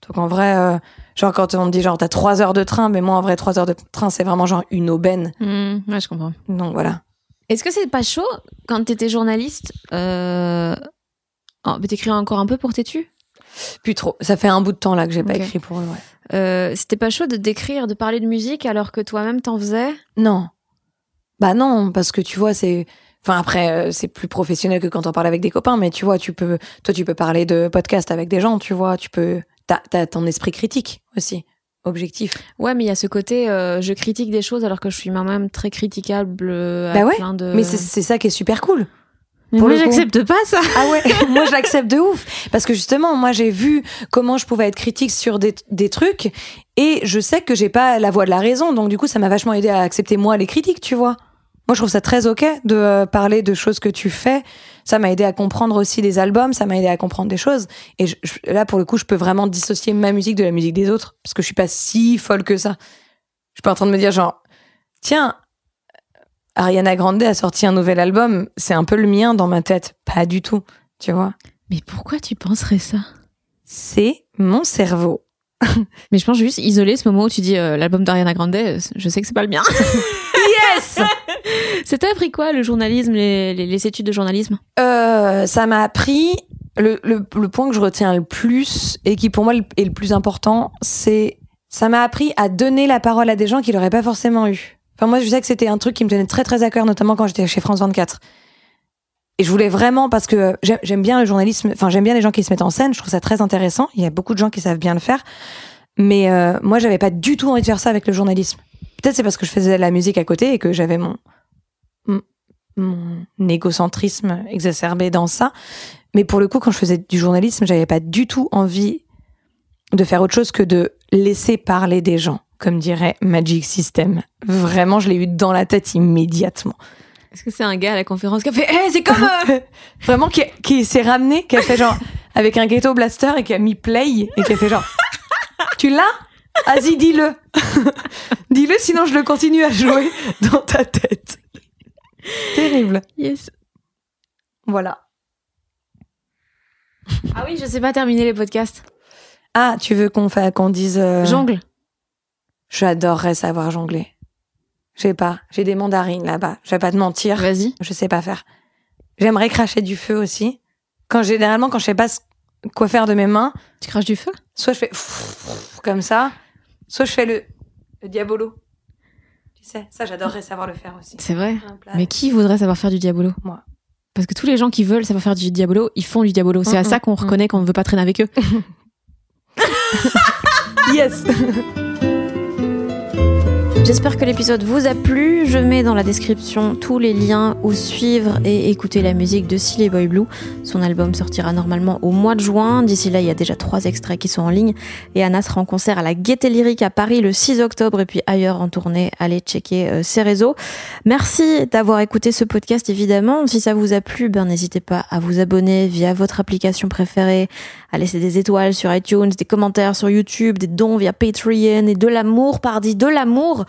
Donc en vrai, euh, genre quand on me dit genre t'as trois heures de train, mais moi en vrai trois heures de train c'est vraiment genre une aubaine. Mmh, ouais, je comprends. Donc voilà. Est-ce que c'est pas chaud quand t'étais journaliste euh... oh, T'écris encore un peu pour Tétu Plus trop. Ça fait un bout de temps là que j'ai pas écrit pour eux. Ouais. euh, C'était pas chaud de d'écrire, de parler de musique alors que toi-même t'en faisais? Non. Bah non, parce que tu vois, c'est. Enfin après, euh, c'est plus professionnel que quand on parle avec des copains, mais tu vois, tu peux, toi, tu peux parler de podcast avec des gens, tu vois, tu peux, t'as ton esprit critique aussi, objectif. Ouais, mais il y a ce côté, euh, je critique des choses alors que je suis moi-même très critiquable euh, à Bah ouais, plein de. Mais c'est, ça qui est super cool. Mais pour moi, j'accepte pas ça. Ah ouais, moi je l'accepte de ouf. Parce que justement, moi j'ai vu comment je pouvais être critique sur des, des trucs et je sais que j'ai pas la voix de la raison. Donc du coup, ça m'a vachement aidé à accepter moi les critiques, tu vois. Moi je trouve ça très ok de euh, parler de choses que tu fais. Ça m'a aidé à comprendre aussi des albums, ça m'a aidé à comprendre des choses. Et je- je- là pour le coup, je peux vraiment dissocier ma musique de la musique des autres parce que je suis pas si folle que ça. Je suis pas en train de me dire genre, tiens, Ariana Grande a sorti un nouvel album, c'est un peu le mien dans ma tête. Pas du tout, tu vois. Mais pourquoi tu penserais ça? C'est mon cerveau. Mais je pense juste isoler ce moment où tu dis euh, l'album d'Ariana Grande, je sais que c'est pas le mien. Yes C'était appris quoi le journalisme, les, les- les études de journalisme? Euh, Ça m'a appris le, le, le point que je retiens le plus et qui pour moi est le plus important, c'est ça m'a appris à donner la parole à des gens qui l'auraient pas forcément eu. Enfin moi je sais que c'était un truc qui me tenait très très à cœur, notamment quand j'étais chez France 24. Et je voulais vraiment parce que j'aime j'aime bien le journalisme, enfin j'aime bien les gens qui se mettent en scène, je trouve ça très intéressant. Il y a beaucoup de gens qui savent bien le faire, mais euh, moi j'avais pas du tout envie de faire ça avec le journalisme. Peut-être c'est parce que je faisais de la musique à côté et que j'avais mon mon- égocentrisme exacerbé dans ça. Mais pour le coup, quand je faisais du journalisme, j'avais pas du tout envie de faire autre chose que de laisser parler des gens, comme dirait Magic System. Vraiment, je l'ai eu dans la tête immédiatement. Est-ce que c'est un gars à la conférence qui a fait Eh, c'est comme euh, Vraiment, qui, qui s'est ramené, qui a fait genre avec un ghetto blaster et qui a mis play et qui a fait genre Tu l'as? Vas-y, dis-le. dis-le, sinon je le continue à jouer dans ta tête. Terrible. Yes. Voilà. Ah oui, je sais pas terminer les podcasts. Ah, tu veux qu'on qu'on dise. euh, Jongle. J'adorerais savoir jongler. Je sais pas, j'ai des mandarines là-bas. Je vais pas te mentir. Vas-y. Je sais pas faire. J'aimerais cracher du feu aussi. Quand généralement, quand je sais pas quoi faire de mes mains, Tu craches du feu? soit je fais comme ça, soit je fais le, le diabolo. Tu sais, ça j'adorerais savoir le faire aussi. C'est vrai. Mais qui voudrait savoir faire du diabolo? Moi. Parce que tous les gens qui veulent savoir faire du diabolo, ils font du diabolo. C'est Mm, à mm, ça qu'on mm. reconnaît qu'on ne veut pas traîner avec eux. Yes. J'espère que l'épisode vous a plu. Je mets dans la description tous les liens où suivre et écouter la musique de Silly Boy Blue. Son album sortira normalement au mois de juin. D'ici là, il y a déjà trois extraits qui sont en ligne. Et Anna sera en concert à la Gaieté Lyrique à Paris le 6 octobre et puis ailleurs en tournée. Allez checker euh, ses réseaux. Merci d'avoir écouté ce podcast évidemment. Si ça vous a plu, ben n'hésitez pas à vous abonner via votre application préférée, à laisser des étoiles sur iTunes, des commentaires sur YouTube, des dons via Patreon et de l'amour, pardi, de l'amour.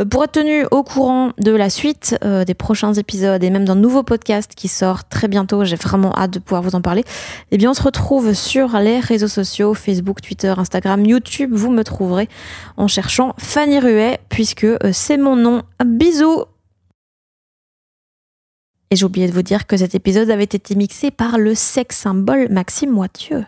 Euh, Pour être tenu au courant de la suite euh, des prochains épisodes et même d'un nouveau podcast qui sort très bientôt, j'ai vraiment hâte de pouvoir vous en parler. Eh bien, on se retrouve sur les réseaux sociaux, Facebook, Twitter, Instagram, YouTube. Vous me trouverez en cherchant Fanny Ruet, puisque euh, c'est mon nom. Bisous Et j'ai oublié de vous dire que cet épisode avait été mixé par le sex symbole Maxime Moitieu.